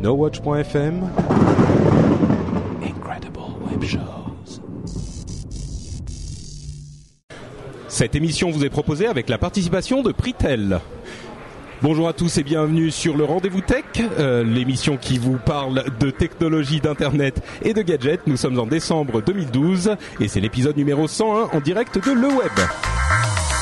NoWatch.fm Incredible Web Shows Cette émission vous est proposée avec la participation de Pritel. Bonjour à tous et bienvenue sur le Rendez-vous Tech, euh, l'émission qui vous parle de technologie, d'internet et de gadgets. Nous sommes en décembre 2012 et c'est l'épisode numéro 101 en direct de Le Web.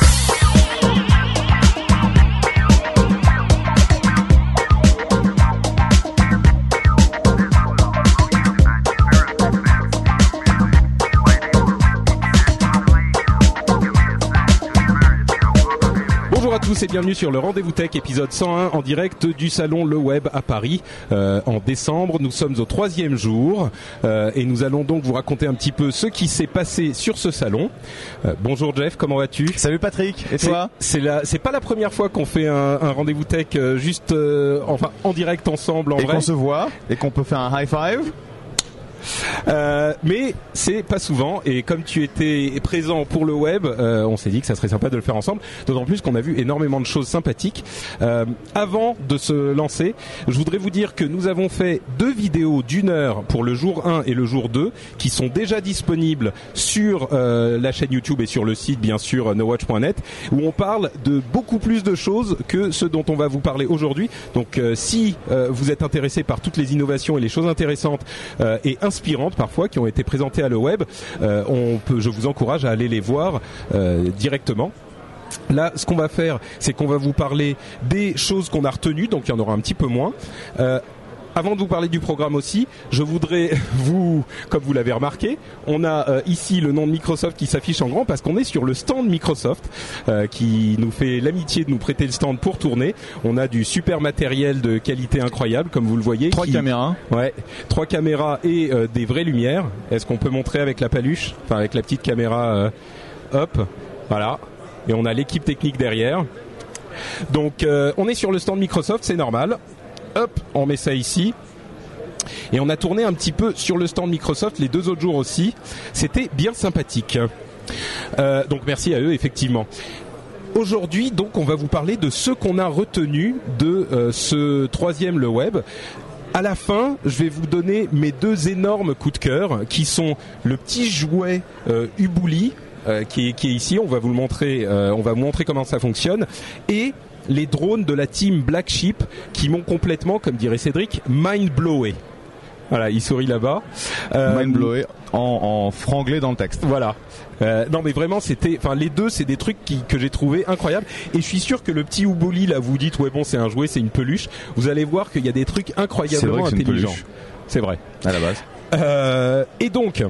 Tous et bienvenue sur le Rendez-vous Tech épisode 101 en direct du salon Le Web à Paris euh, en décembre. Nous sommes au troisième jour euh, et nous allons donc vous raconter un petit peu ce qui s'est passé sur ce salon. Euh, bonjour Jeff, comment vas-tu? Salut Patrick, et toi? C'est c'est pas la première fois qu'on fait un, un Rendez-vous Tech euh, juste, euh, enfin en direct ensemble en Et vrai. qu'on se voit, et qu'on peut faire un high five? Euh, mais c'est pas souvent et comme tu étais présent pour le web, euh, on s'est dit que ça serait sympa de le faire ensemble. D'autant plus qu'on a vu énormément de choses sympathiques. Euh, avant de se lancer, je voudrais vous dire que nous avons fait deux vidéos d'une heure pour le jour 1 et le jour 2 qui sont déjà disponibles sur la chaîne YouTube et sur le site bien sûr nowatch.net où on parle de beaucoup plus de choses que ce dont on va vous parler aujourd'hui. Donc si vous êtes intéressé par toutes les innovations et les choses intéressantes et inspirantes parfois qui ont été présentées à le web, euh, je vous encourage à aller les voir euh, directement. Là, ce qu'on va faire, c'est qu'on va vous parler des choses qu'on a retenues, donc il y en aura un petit peu moins. Euh, avant de vous parler du programme aussi, je voudrais vous, comme vous l'avez remarqué, on a euh, ici le nom de Microsoft qui s'affiche en grand parce qu'on est sur le stand Microsoft euh, qui nous fait l'amitié de nous prêter le stand pour tourner. On a du super matériel de qualité incroyable, comme vous le voyez. Trois qui- caméras. Ouais, trois caméras et euh, des vraies lumières. Est-ce qu'on peut montrer avec la paluche, enfin avec la petite caméra, euh, hop, voilà. Et on a l'équipe technique derrière. Donc euh, on est sur le stand Microsoft, c'est normal. Hop, on met ça ici. Et on a tourné un petit peu sur le stand Microsoft les deux autres jours aussi. C'était bien sympathique. Euh, donc merci à eux effectivement. Aujourd'hui, donc, on va vous parler de ce qu'on a retenu de euh, ce troisième le web. À la fin, je vais vous donner mes deux énormes coups de cœur, qui sont le petit jouet euh, euh, qui, est, ici. On va vous montrer. on va vous montrer comment ça fonctionne, et les drones de la team Black Sheep, qui m'ont complètement, comme dirait Cédric, mind blowé. Voilà, il sourit là-bas. Euh, Mind blowé en, en franglais dans le texte. voilà. Euh, non mais vraiment c'était, enfin les deux c'est des trucs qui, que j'ai trouvé incroyables et je suis sûr que le petit Uboli là vous dites ouais bon c'est un jouet c'est une peluche vous allez voir qu'il y a des trucs incroyablement intelligents c'est vrai À la base. Euh, et donc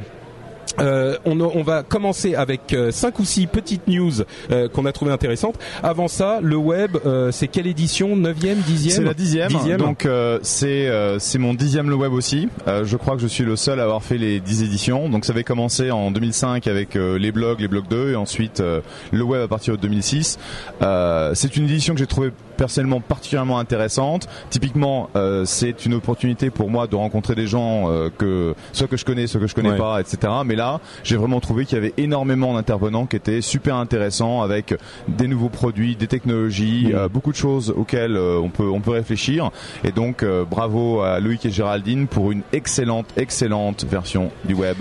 euh, on, on va commencer avec euh, cinq ou six petites news euh, qu'on a trouvées intéressantes. Avant ça, le web, euh, c'est quelle édition? Neuvième, dixième? C'est la dixième, Dixième. donc euh, c'est euh, c'est mon dixième le web aussi. Euh, je crois que je suis le seul à avoir fait les dix éditions. Donc ça avait commencé en 2005 avec euh, les blogs, les blogs 2 et ensuite euh, le web à partir de 2006. Euh, c'est une édition que j'ai trouvée personnellement particulièrement intéressante. Typiquement, euh, c'est une opportunité pour moi de rencontrer des gens euh, que soit que je connais, soit que je connais Ouais. pas, etc. Mais là, j'ai vraiment trouvé qu'il y avait énormément d'intervenants qui étaient super intéressants avec des nouveaux produits, des technologies, Mhm. euh, beaucoup de choses auxquelles euh, on peut on peut réfléchir. Et donc, euh, bravo à Loïc et Géraldine pour une excellente excellente version du web.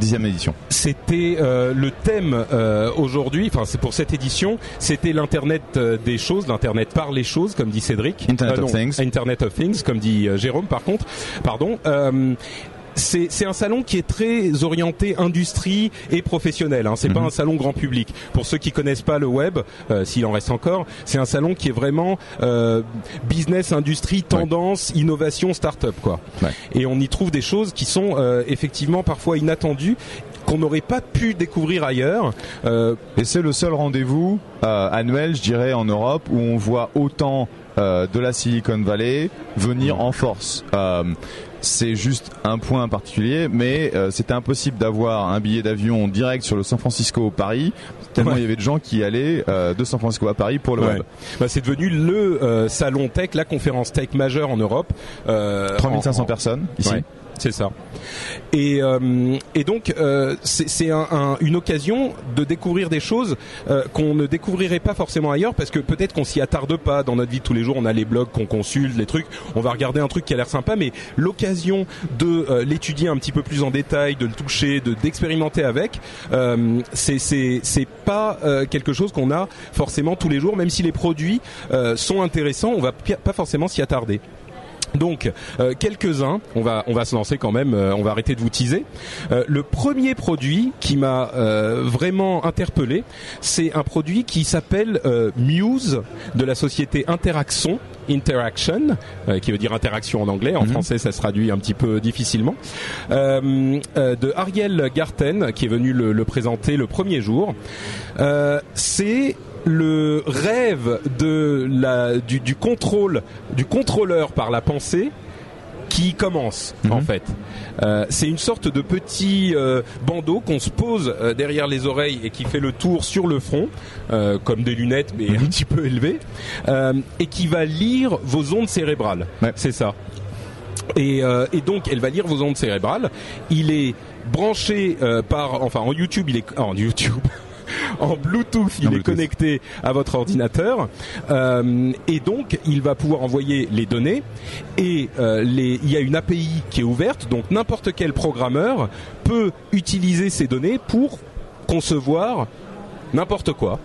Dixième édition. C'était euh, le thème euh, aujourd'hui, enfin c'est pour cette édition, c'était l'internet euh, des choses, l'internet par les choses, comme dit Cédric. Internet of Things. Internet of Things, comme dit Jérôme. Par contre, pardon. Euh, c'est un salon qui est très orienté industrie et professionnel. Hein. C'est pas Mhm. un salon grand public. Pour ceux qui connaissent pas le web, euh, s'il en reste encore, c'est un salon qui est vraiment euh, business, industrie, tendance, innovation, start-up quoi. Ouais. Et on y trouve des choses qui sont euh, effectivement parfois inattendues qu'on n'aurait pas pu découvrir ailleurs. Et c'est le seul rendez-vous annuel, je dirais, en Europe où on voit autant de la Silicon Valley venir en force c'est juste un point particulier, mais euh, c'était impossible d'avoir un billet d'avion direct sur le San Francisco Paris, tellement il y avait de gens qui allaient euh, de San Francisco à Paris pour le web. Bah, c'est devenu le euh, salon tech, la conférence tech majeure en Europe. 3500 personnes ici. C'est ça. Et, euh, donc euh, c'est un, une occasion de découvrir des choses euh, qu'on ne découvrirait pas forcément ailleurs parce que peut-être qu'on s'y attarde pas dans notre vie de tous les jours. On a les blogs qu'on consulte, les trucs. On va regarder un truc qui a l'air sympa, mais l'occasion de l'étudier un petit peu plus en détail, de le toucher, de d'expérimenter avec, c'est pas quelque chose qu'on a forcément tous les jours. Même si les produits sont intéressants, on va pas forcément s'y attarder. Donc euh, quelques-uns, on va on va se lancer quand même, euh, on va arrêter de vous teaser. Euh, le premier produit qui m'a vraiment interpellé, c'est un produit qui s'appelle Muse de la société Interaction. Interaction, qui veut dire interaction en anglais. En mhm. français, ça se traduit un petit peu difficilement. de Ariel Garten, qui est venu le, le présenter le premier jour. c'est le rêve de la, du, contrôle, du contrôleur par la pensée qui commence en mhm. fait. Euh, c'est une sorte de petit euh, bandeau qu'on se pose euh, derrière les oreilles et qui fait le tour sur le front, comme des lunettes mais un mhm. petit peu élevées, et qui va lire vos ondes cérébrales. C'est ça. Et, et, donc elle va lire vos ondes cérébrales. Il est branché par, enfin en YouTube, il est en YouTube. en Bluetooth, il est connecté à votre ordinateur. Euh, et donc il va pouvoir envoyer les données. Et euh, les, il y a une API qui est ouverte, donc n'importe quel programmeur peut utiliser ces données pour concevoir n'importe quoi.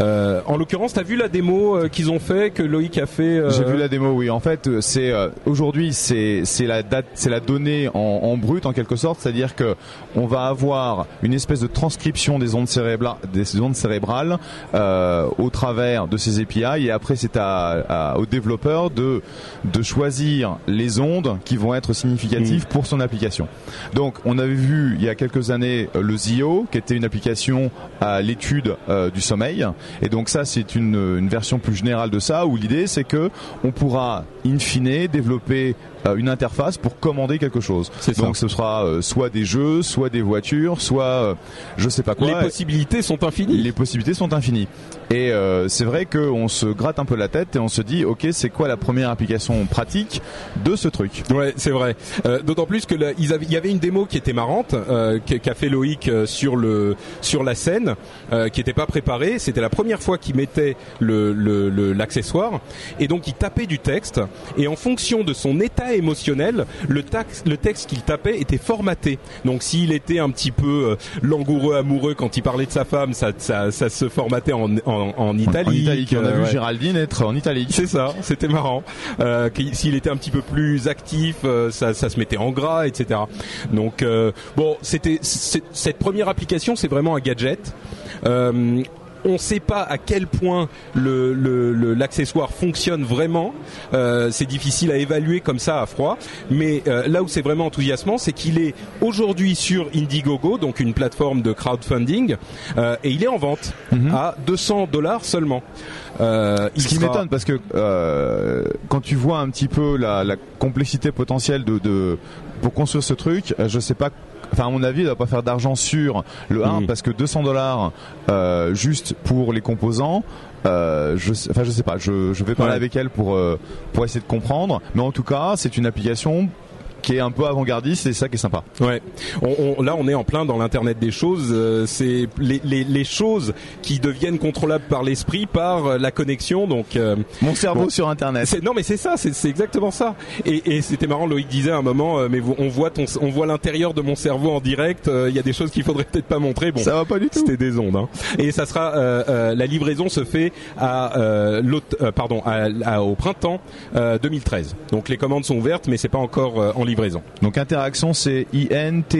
Euh, en l'occurrence, t'as vu la démo euh, qu'ils ont fait, que Loïc a fait euh, J'ai vu la démo, oui. En fait, c'est aujourd'hui c'est c'est la date, c'est la donnée en, en, brut en quelque sorte, c'est-à-dire que on va avoir une espèce de transcription des ondes cérébrales, des ondes cérébrales au travers de ces API, et après c'est à, à, au développeur de de choisir les ondes qui vont être significatives mm. pour son application. Donc, on avait vu il y a quelques années le Zio, qui était une application à l'étude du sommeil et donc ça, c'est une, version plus générale de ça, où l'idée c'est que on pourra in fine développer une interface pour commander quelque chose. Donc ce sera euh, soit des jeux, soit des voitures, soit euh, je sais pas quoi. Les possibilités sont infinies. Les possibilités sont infinies. Et c'est vrai qu'on se gratte un peu la tête et on se dit ok c'est quoi la première application pratique de ce truc? Ouais c'est vrai. D'autant plus que il y avait une démo qui était marrante qu'a fait Loïc sur le sur la scène qui était pas préparée. C'était la première fois qu'il mettait le l'accessoire et donc il tapait du texte et en fonction de son état émotionnel, le, le texte qu'il tapait était formaté. Donc s'il était un petit peu euh, langoureux, amoureux quand il parlait de sa femme, ça, ça, ça se formatait en, en, en italique. On a vu Géraldine être en italique. C'est ça, c'était marrant. Euh, s'il était un petit peu plus actif, euh, ça, ça, se mettait en gras, etc. Donc bon, c'était cette première application, c'est vraiment un gadget. Euh, on ne sait pas à quel point l'accessoire fonctionne vraiment. Euh, c'est difficile à évaluer comme ça à froid. Mais euh, là où c'est vraiment enthousiasmant, c'est qu'il est aujourd'hui sur Indiegogo, donc une plateforme de crowdfunding, euh, et il est en vente mhm. à 200 dollars seulement. Ce qui m'étonne parce que quand tu vois un petit peu la, complexité potentielle de, pour construire ce truc, je sais pas enfin à mon avis, il va pas faire d'argent sur le 1 mm. parce que 200 dollars euh, juste pour les composants. Euh, je, enfin, je sais pas. Je, je vais parler avec elle pour euh, pour essayer de comprendre. Mais en tout cas, c'est une application qui est un peu avant-gardiste, c'est ça qui est sympa. Ouais. On, là, on est en plein dans l'internet des choses. Euh, c'est les, les, les, choses qui deviennent contrôlables par l'esprit, par euh, la connexion. Donc euh, mon cerveau sur internet. Non, mais c'est ça, c'est exactement ça. Et, et c'était marrant. Loïc disait à un moment, mais on voit ton, on voit l'intérieur de mon cerveau en direct. Il y a des choses qu'il faudrait peut-être pas montrer. Bon, ça va pas du tout. C'était des ondes. Hein. Et ça sera la livraison se fait à pardon à, au printemps 2013. Donc les commandes sont ouvertes, mais c'est pas encore en livraison donc interaction c'est I-N-T-E-R-A-X-O-N.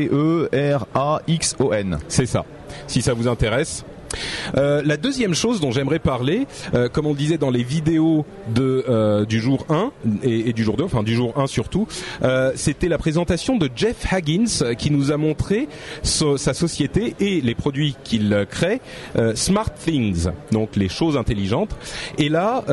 C'est ça. Si ça vous intéresse, Euh, la deuxième chose dont j'aimerais parler, euh, comme on le disait dans les vidéos de euh, du jour 1 et, du jour 2, enfin du jour 1 surtout, c'était la présentation de Jeff Haggins qui nous a montré sa société et les produits qu'il crée, Smart Things, donc les choses intelligentes. Et là,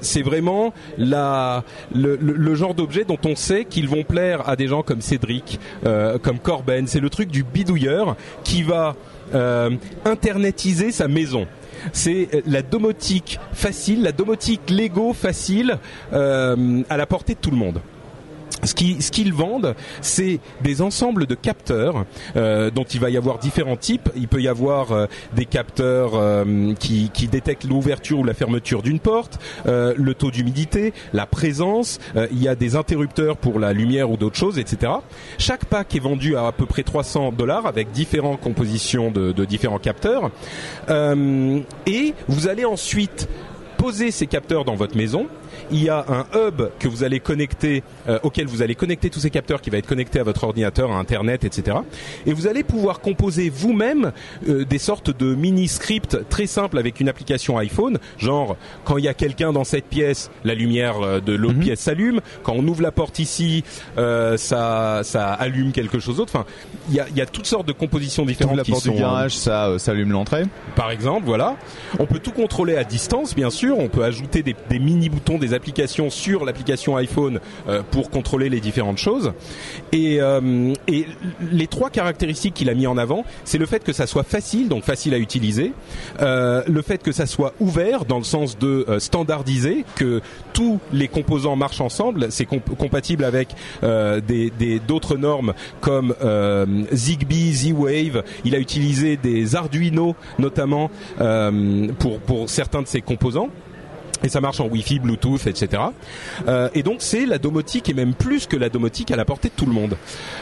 c'est vraiment le genre d'objet dont on sait qu'ils vont plaire à des gens comme Cédric, comme Corben. C'est le truc du bidouilleur qui va euh, internetiser sa maison. C'est la domotique facile, la domotique Lego facile euh, à la portée de tout le monde ce qu'ils vendent, c'est des ensembles de capteurs euh, dont il va y avoir différents types. Il peut y avoir euh, des capteurs euh, qui, détectent l'ouverture ou la fermeture d'une porte, le taux d'humidité, la présence. Il y a des interrupteurs pour la lumière ou d'autres choses, etc. Chaque pack est vendu à à peu près 300 dollars avec différentes compositions de, différents capteurs. Et vous allez ensuite poser ces capteurs dans votre maison il y a un hub que vous allez connecter, euh, auquel vous allez connecter tous ces capteurs qui va être connecté à votre ordinateur, à Internet, etc. Et vous allez pouvoir composer vous-même euh, des sortes de mini scripts très simples avec une application iPhone, genre quand il y a quelqu'un dans cette pièce, la lumière euh, de l'autre mm -hmm. pièce s'allume. Quand on ouvre la porte ici, euh, ça, ça allume quelque chose d'autre. Enfin, il y a, y a toutes sortes de compositions différentes. la qui porte sont, du garage, ça, ça allume l'entrée. Par exemple, voilà. On peut tout contrôler à distance, bien sûr. On peut ajouter des, des mini boutons, applications sur l'application iPhone euh, pour contrôler les différentes choses. Et, euh, et les trois caractéristiques qu'il a mis en avant, c'est le fait que ça soit facile, donc facile à utiliser, euh, le fait que ça soit ouvert dans le sens de standardiser, que tous les composants marchent ensemble, c'est comp compatible avec d'autres normes comme Zigbee, Z-Wave. Il a utilisé des Arduino notamment pour pour certains de ses composants et ça marche en Wi-Fi, Bluetooth, etc. Euh, et donc c'est la domotique et même plus que la domotique à la portée de tout le monde.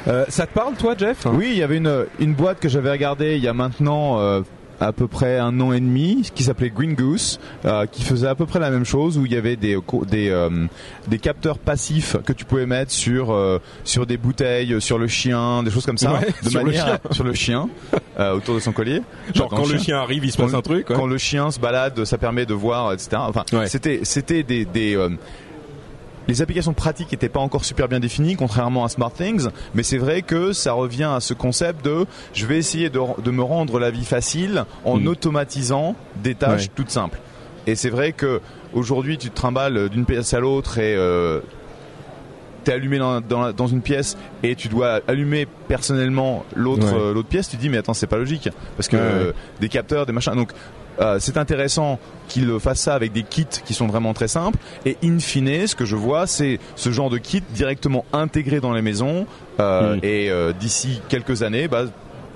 Euh, ça te parle, toi, Jeff? Oui, il y avait une une boîte que j'avais regardée il y a maintenant. Euh à peu près un an et demi qui s'appelait Green Goose euh, qui faisait à peu près la même chose où il y avait des des euh, des capteurs passifs que tu pouvais mettre sur euh, sur des bouteilles sur le chien des choses comme ça ouais, de sur manière le chien. sur le chien autour de son collier genre quand, quand le, chien, chien arrive il se passe quand, un truc ouais. quand le chien se balade ça permet de voir etc enfin ouais. c'était c'était des, des les applications pratiques n'étaient pas encore super bien définies, contrairement à SmartThings, mais c'est vrai que ça revient à ce concept de je vais essayer de, de me rendre la vie facile en mmh. automatisant des tâches ouais. toutes simples. Et c'est vrai que aujourd'hui tu te trimbales d'une pièce à l'autre et euh, t'es allumé dans, dans, dans, une pièce et tu dois allumer personnellement l'autre ouais. euh, l'autre pièce, tu te dis mais attends c'est pas logique parce que ouais. euh, des capteurs, des machins. Donc euh, c'est intéressant qu'il fasse ça avec des kits qui sont vraiment très simples et in fine ce que je vois c'est ce genre de kit directement intégré dans les maisons euh, mmh. et euh, d'ici quelques années bah,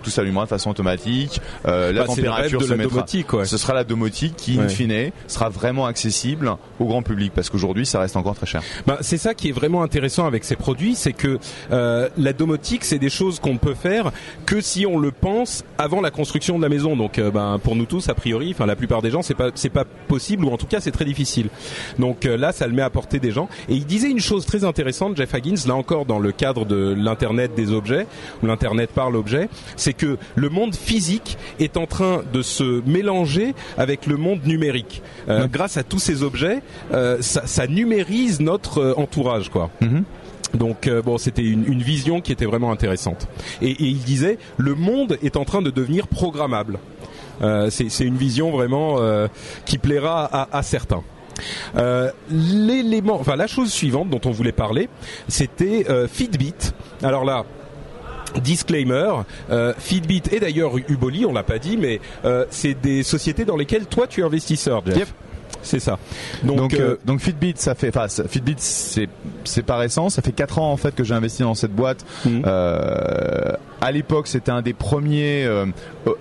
tout s'allumera de façon automatique. Euh, la bah, température de se la mettra. Domotique, ouais. Ce sera la domotique qui, ouais. in fine, sera vraiment accessible au grand public parce qu'aujourd'hui, ça reste encore très cher. Bah, c'est ça qui est vraiment intéressant avec ces produits, c'est que euh, la domotique, c'est des choses qu'on peut faire que si on le pense avant la construction de la maison. Donc, euh, bah, pour nous tous, a priori, enfin la plupart des gens, c'est pas c'est pas possible ou en tout cas c'est très difficile. Donc euh, là, ça le met à portée des gens. Et il disait une chose très intéressante, Jeff Higgins, là encore dans le cadre de l'internet des objets ou l'internet par l'objet, c'est c'est que le monde physique est en train de se mélanger avec le monde numérique. Euh, mmh. Grâce à tous ces objets, euh, ça, ça, numérise notre euh, entourage, quoi. Mmh. Donc euh, bon, c'était une, une, vision qui était vraiment intéressante. Et, et, il disait, le monde est en train de devenir programmable. Euh, c'est une vision vraiment euh, qui plaira à, à certains. L'élément, enfin la chose suivante dont on voulait parler, c'était Fitbit. Alors là, Disclaimer, euh, Fitbit et d'ailleurs Uboli, on l'a pas dit, mais euh, c'est des sociétés dans lesquelles toi tu es investisseur, Jeff. Yep. C'est ça. Donc, donc, euh, donc, Fitbit, ça fait, enfin, Fitbit, c'est, c'est pas récent. Ça fait 4 ans en fait que j'ai investi dans cette boîte. Mm -hmm. à l'époque, c'était un des premiers euh,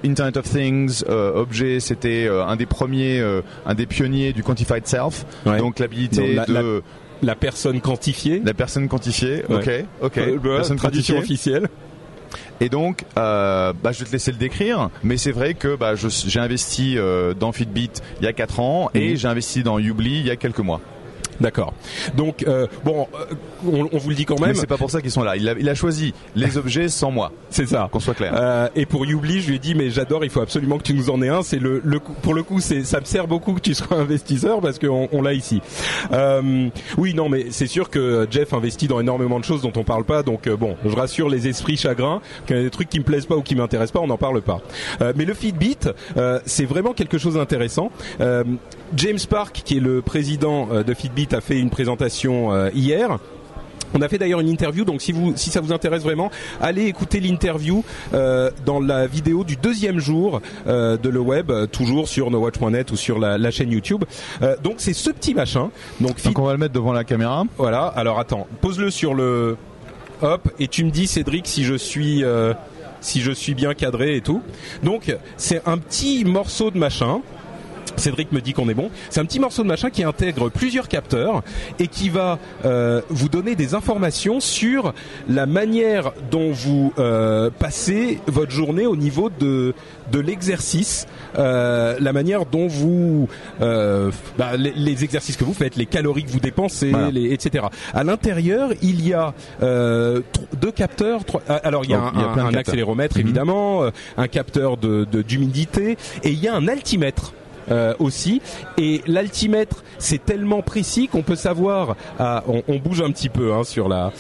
Internet of Things euh, objets. C'était un des premiers, un des pionniers du quantified self. Ouais. Donc l'habilité de la, la, personne quantifiée. La personne quantifiée. Ouais. Ok, ok. personne traduction officielle. Et donc, euh, bah, je vais te laisser le décrire, mais c'est vrai que bah, j'ai investi euh, dans Fitbit il y a 4 ans et mmh. j'ai investi dans Ubli il y a quelques mois. D'accord. Donc euh, bon, euh, on, on vous le dit quand Mais même. c'est pas pour ça qu'ils sont là. Il a, il a choisi les objets sans moi. C'est ça. Qu'on soit clair. Euh, et pour Youbli, je lui ai dit mais j'adore, il faut absolument que tu nous en aies un. C'est le, le coup- pour le coup, c'est ça me sert beaucoup que tu sois investisseur parce qu'on on, l'a ici. Euh, oui, non, mais c'est sûr que Jeff investit dans énormément de choses dont on parle pas. Donc euh, bon, je rassure les esprits chagrins. Qu'il y a des trucs qui me plaisent pas ou qui m'intéressent pas, on n'en parle pas. Euh, mais le Fitbit, euh, c'est vraiment quelque chose d'intéressant. Euh, James Park, qui est le président de Fitbit, a fait une présentation euh, hier. On a fait d'ailleurs une interview, donc si vous si ça vous intéresse vraiment, allez écouter l'interview euh, dans la vidéo du deuxième jour euh, de le web, toujours sur nowatch.net ou sur la, la chaîne YouTube. Euh, donc c'est ce petit machin. Donc, Donc on va le mettre devant la caméra. voilà. Alors attends, pose-le sur le hop et tu me dis Cédric si je suis si je suis bien cadré et tout. Donc c'est un petit morceau de machin. Cédric me dit qu'on est bon. C'est un petit morceau de machin qui intègre plusieurs capteurs et qui va euh, vous donner des informations sur la manière dont vous euh, passez votre journée au niveau de de l'exercice, euh, la manière dont vous euh, bah, les, les exercices que vous faites, les calories que vous dépensez, Voilà. les, etc. À l'intérieur, il y a euh, deux capteurs. trois- ah, alors il y a Oh, un, il y a un- plein de un capteurs. accéléromètre Mhm. évidemment, un capteur de- d'humidité et il y a un altimètre. Euh, aussi. Et l'altimètre c'est tellement précis qu'on peut savoir ah, on, on bouge un petit peu hein, sur la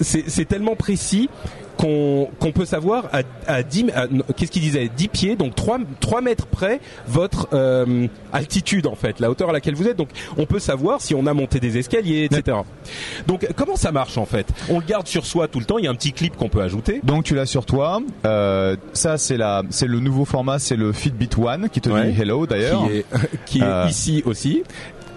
c'est c'est tellement précis qu'on qu'on peut savoir à, à 10 à- non, qu'est-ce qu'il disait? 10 pieds donc 3 3 mètres près votre euh, altitude en fait la hauteur à laquelle vous êtes donc on peut savoir si on a monté des escaliers etc donc comment ça marche en fait? On le garde sur soi tout le temps il y a un petit clip qu'on peut ajouter Donc tu l'as sur toi. Euh, ça c'est la, c'est le nouveau format, c'est le Fitbit One qui te Ouais. dit hello d'ailleurs. qui est qui est Euh, ici aussi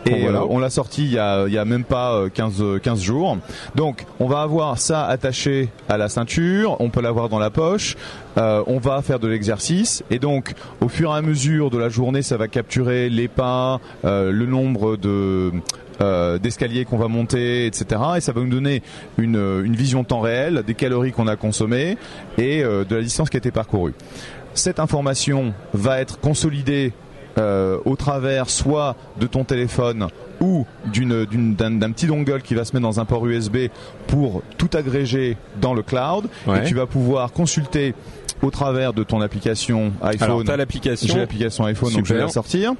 Et voilà. euh, on l'a sorti il y a, il y a même pas euh, 15, euh, 15 jours. Donc on va avoir ça attaché à la ceinture, on peut l'avoir dans la poche, euh, on va faire de l'exercice et donc au fur et à mesure de la journée ça va capturer les pas, euh, le nombre de euh, d'escaliers qu'on va monter, etc. Et ça va nous donner une, euh, une vision temps réel des calories qu'on a consommées et euh, de la distance qui a été parcourue. Cette information va être consolidée euh, au travers soit de ton téléphone ou d'une- d'une- d'un d'un petit dongle qui va se mettre dans un port USB pour tout agréger dans le cloud Ouais. et tu vas pouvoir consulter au travers de ton application alors iPhone. t'as l'application J'ai l'application iPhone donc je vais la sortir.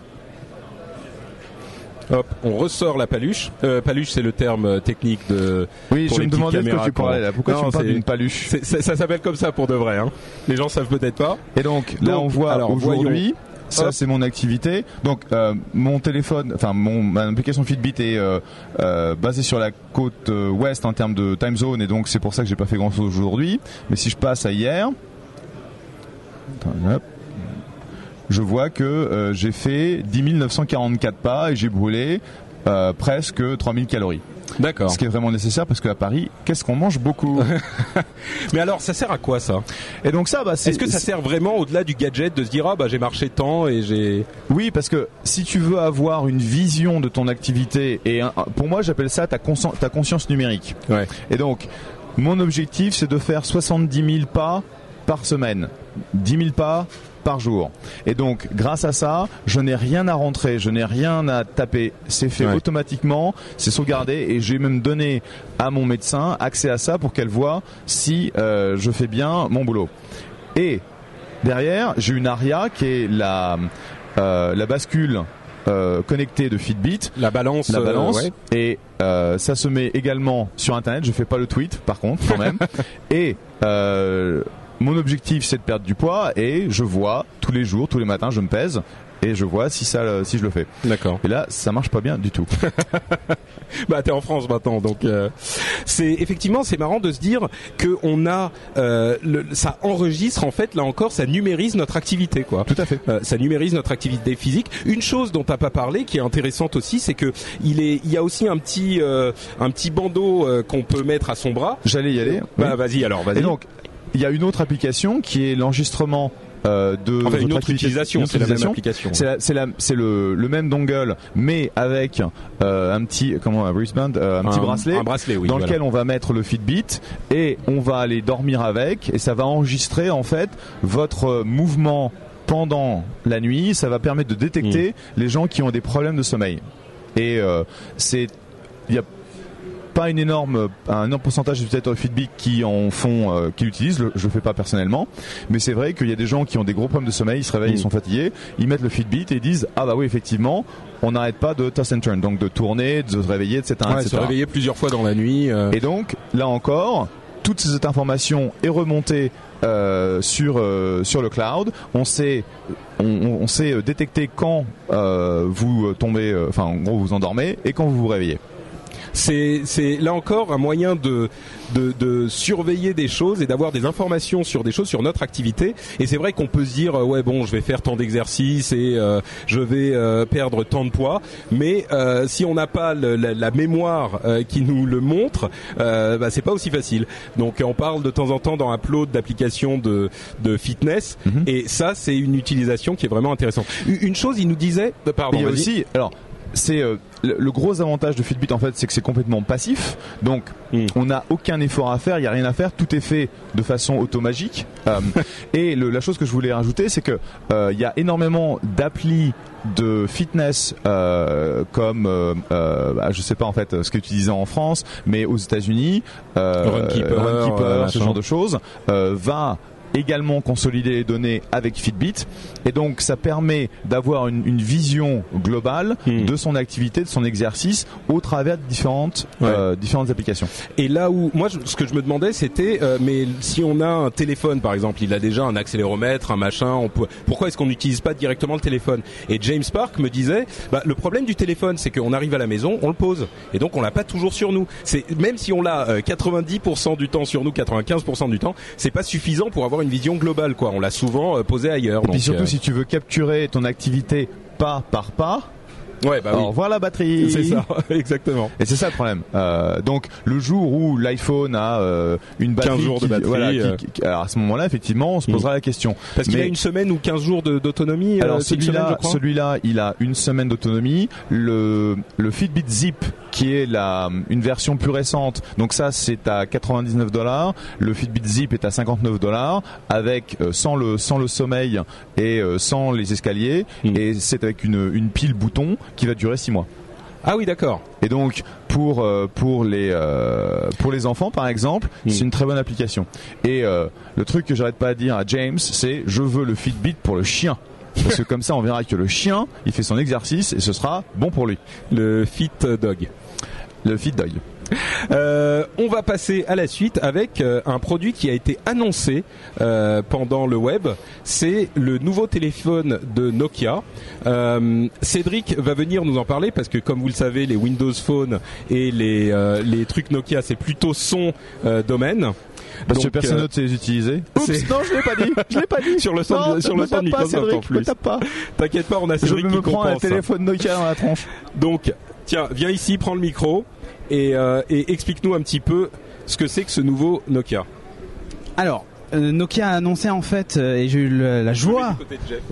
hop on ressort la paluche euh, paluche c'est le terme euh, technique de Oui, Pour je me demandais de quoi caméras tu parlais là. Pourquoi Non, tu parles d'une paluche ça ça s'appelle comme ça pour de vrai. Hein. Les gens savent peut-être pas. Et donc là Donc, on voit alors, aujourd'hui ça c'est mon activité. Donc euh, mon téléphone, enfin mon ma application Fitbit est euh, euh, basée sur la côte euh, ouest en termes de time zone et donc c'est pour ça que j'ai pas fait grand chose aujourd'hui. Mais si je passe à hier, je vois que euh, j'ai fait 10 944 pas et j'ai brûlé euh, presque 3000 calories. D'accord. Ce qui est vraiment nécessaire parce qu'à Paris, qu'est-ce qu'on mange beaucoup? Mais alors, ça sert à quoi ça? Et donc ça, bah, c'est Est-ce que ça sert vraiment au-delà du gadget de se dire ah bah j'ai marché tant et j'ai Oui, parce que si tu veux avoir une vision de ton activité, et un- pour moi j'appelle ça ta, consci- ta conscience numérique. ouais Et donc, mon objectif c'est de faire 70 000 pas par semaine, 10 000 pas par jour. Et donc, grâce à ça, je n'ai rien à rentrer, je n'ai rien à taper. C'est fait Ouais. automatiquement, c'est sauvegardé, et j'ai même donné à mon médecin accès à ça pour qu'elle voit si euh, je fais bien mon boulot. Et derrière, j'ai une Aria qui est la, euh, la bascule euh, connectée de Fitbit la balance la euh, balance ouais. et euh, ça se met également sur internet je fais pas le tweet par contre quand même et euh, mon objectif c'est de perdre du poids et je vois tous les jours tous les matins je me pèse et je vois si ça si je le fais D'accord. et là ça marche pas bien du tout Bah t'es en France maintenant, donc euh, c'est effectivement c'est marrant de se dire que on a euh, le, ça enregistre en fait là encore ça numérise notre activité quoi. tout à fait Euh, ça numérise notre activité physique. Une chose dont t'as pas parlé, qui est intéressante aussi, c'est que il est, il y a aussi un petit, euh, un petit bandeau euh, qu'on peut mettre à son bras. j'allais y aller Bah Oui. vas-y alors, vas-y. et donc il y a une autre application qui est l'enregistrement euh, de enfin une votre autre utilisation, c'est la même application. C'est le, le même dongle, mais avec euh, un petit comment un wristband, euh, un, petit bracelet, un bracelet, oui. dans voilà. lequel on va mettre le Fitbit et on va aller dormir avec et ça va enregistrer en fait votre euh, mouvement pendant la nuit. Ça va permettre de détecter Mm. les gens qui ont des problèmes de sommeil. Et euh, c'est il y a pas une énorme, un énorme pourcentage d'utilisateurs de Fitbit qui en font, euh, qui l'utilisent. Je le fais pas personnellement, mais c'est vrai qu'il y a des gens qui ont des gros problèmes de sommeil, ils se réveillent, ils sont fatigués, ils mettent le Fitbit et ils disent ah bah oui effectivement, on n'arrête pas de toss and turn, donc de tourner, de se réveiller, etc. Ouais, etc. se réveiller plusieurs fois dans la nuit. euh. Et donc là encore, toute cette information est remontée euh, sur euh, sur le cloud. On sait on, on sait détecter quand euh, vous tombez, euh, enfin en gros vous endormez et quand vous vous réveillez. C'est là encore un moyen de, de de surveiller des choses et d'avoir des informations sur des choses sur notre activité. Et c'est vrai qu'on peut se dire euh, ouais bon je vais faire tant d'exercices et euh, je vais euh, perdre tant de poids. Mais euh, si on n'a pas le- la, la mémoire euh, qui nous le montre euh, bah, c'est pas aussi facile. Donc on parle de temps en temps dans Upload d'applications de de fitness. Mhm. et ça c'est une utilisation qui est vraiment intéressante. Une chose il nous disait pardon Mais il y a aussi, alors c'est euh, le, le gros avantage de Fitbit en fait, c'est que c'est complètement passif. Donc Mm. on n'a aucun effort à faire, il y a rien à faire, tout est fait de façon automagique. Euh, et le- la chose que je voulais rajouter, c'est que euh, il y a énormément d'applis de fitness euh, comme euh, euh, bah, je sais pas en fait ce que tu disais en France mais aux États-Unis euh, Runkeeper, Runkeeper, euh, ce genre de choses euh, va également consolider les données avec Fitbit et donc ça permet d'avoir une, une vision globale Hmm. de son activité, de son exercice au travers de différentes Ouais. euh, différentes applications. Et là où moi je- ce que je me demandais c'était euh, mais si on a un téléphone par exemple, il a déjà un accéléromètre, un machin, on peut, pourquoi est-ce qu'on n'utilise pas directement le téléphone? Et James Park me disait bah, le problème du téléphone c'est qu'on arrive à la maison, on le pose et donc on l'a pas toujours sur nous. C'est même si on l'a euh, 90% du temps sur nous, 95% du temps, c'est pas suffisant pour avoir une vision globale quoi. On l'a souvent euh, posé ailleurs. Et puis donc, surtout euh, si tu veux capturer ton activité pas par pas, ouais bah oui. alors voilà la batterie. C'est ça, exactement. Et c'est ça le problème. Euh, donc le jour où l'iPhone a euh, une batterie 15 jours de qui- batterie, voilà, qui- euh. qui- alors à ce moment-là effectivement on se posera la question. Parce qu'il a une semaine ou 15 jours d'autonomie. Alors euh, je celui-là, celui-là, il a une semaine d'autonomie. Le le Fitbit Zip, qui est la une version plus récente, donc ça c'est à 99 dollars. Le Fitbit Zip est à 59 dollars, avec euh, sans le sans le sommeil et euh, sans les escaliers, Mm. et c'est avec une une pile bouton qui va durer 6 mois. Ah oui, d'accord. Et donc pour euh, pour les euh, pour les enfants par exemple, Mm. c'est une très bonne application. Et euh, le truc que j'arrête pas à dire à James, c'est je veux le Fitbit pour le chien. Parce que comme ça, on verra que le chien, il fait son exercice et ce sera bon pour lui. Le Fit Dog. Le Fit Dog. Euh, on va passer à la suite avec euh, un produit qui a été annoncé euh, pendant le web. C'est le nouveau téléphone de Nokia. Euh, Cédric va venir nous en parler parce que, comme vous le savez, les Windows Phone et les euh, les trucs Nokia, c'est plutôt son domaine. Parce que Donc, personne euh, d'autre sait les utiliser. Oups, non, je l'ai pas dit. Je l'ai pas dit. Sur le stand- Non, sur me le stand tape pas, Cédric, en plus. Me tape pas. T'inquiète pas, on a Je Cédric me qui prends un téléphone Nokia dans la tronche. Donc, tiens, viens ici, prends le micro et, euh, et explique-nous un petit peu ce que c'est que ce nouveau Nokia. Alors, euh, Nokia a annoncé en fait, euh, et j'ai eu la joie,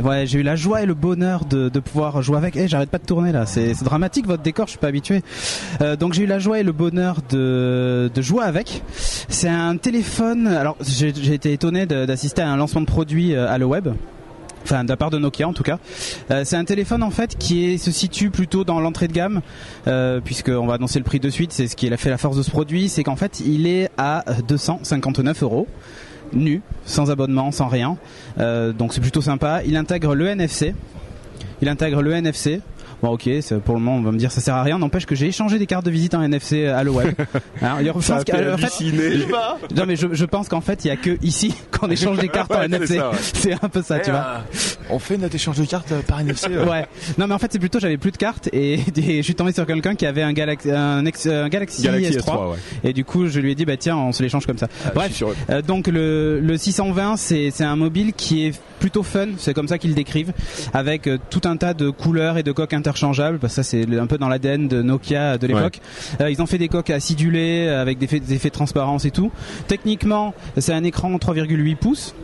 ouais, j'ai eu la joie et le bonheur de, de pouvoir jouer avec. Eh, j'arrête pas de tourner là, c'est dramatique votre décor, je suis pas habitué. Euh, donc j'ai eu la joie et le bonheur de, de jouer avec. C'est un téléphone. Alors j'ai été étonné d'assister à un lancement de produit à le web. Enfin, de la part de Nokia en tout cas. Euh, c'est un téléphone en fait qui se situe plutôt dans l'entrée de gamme, euh, puisqu'on va annoncer le prix de suite. C'est ce qui a fait la force de ce produit, c'est qu'en fait il est à 259 euros nu, sans abonnement, sans rien. Euh, donc c'est plutôt sympa. Il intègre le NFC. Il intègre le NFC. Bon ok, pour le moment on va me dire ça sert à rien. N'empêche que j'ai échangé des cartes de visite en NFC à web. Alors, il pense fait qu'à- en fait, halluciner. non mais je, je pense qu'en fait il y a que ici qu'on échange des cartes en Ouais, NFC. ouais. C'est un peu ça, tu vois. On fait notre échange de cartes euh, par NFC. Ouais. Non mais en fait c'est plutôt j'avais plus de cartes et, et je suis tombé sur quelqu'un qui avait un Galaxy un, ex- un Galaxy, Galaxy S3, S3, ouais. et du coup je lui ai dit bah tiens on se l'échange comme ça. Bref. Euh, donc le, le 620 c'est un mobile qui est plutôt fun, c'est comme ça qu'ils le décrivent, avec euh, tout un tas de couleurs et de coques interchangeables. Parce que ça c'est un peu dans l'ADN de Nokia de l'époque. Euh, ils ont fait des coques acidulées avec des effets, des effets de transparence et tout. Techniquement c'est un écran 3,8 pouces.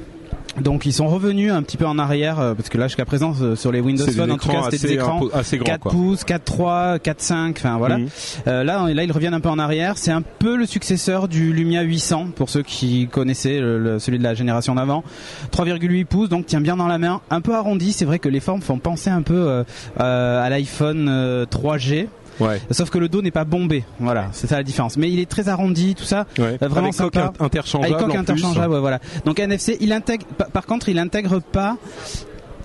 Donc ils sont revenus un petit peu en arrière euh, parce que là jusqu'à présent euh, sur les Windows Phone en tout cas c'était des écrans assez grands, 4 quoi. pouces, 4.3, 4.5, enfin voilà. Mhm. Euh, là, là, ils reviennent un peu en arrière. C'est un peu le successeur du Lumia 800 pour ceux qui connaissaient le- le- celui de la génération d'avant. 3,8 pouces, donc tient bien dans la main. Un peu arrondi. C'est vrai que les formes font penser un peu euh, à l'iPhone euh, 3G. Ouais. Sauf que le dos n'est pas bombé. Voilà, c'est ça la différence. Mais il est très arrondi, tout ça. Ouais. Euh, Vraiment Avec coque sympa. interchangeable. Avec coque interchangeable, ouais, voilà. Donc NFC, il intègre. pa- Par contre, il intègre pas.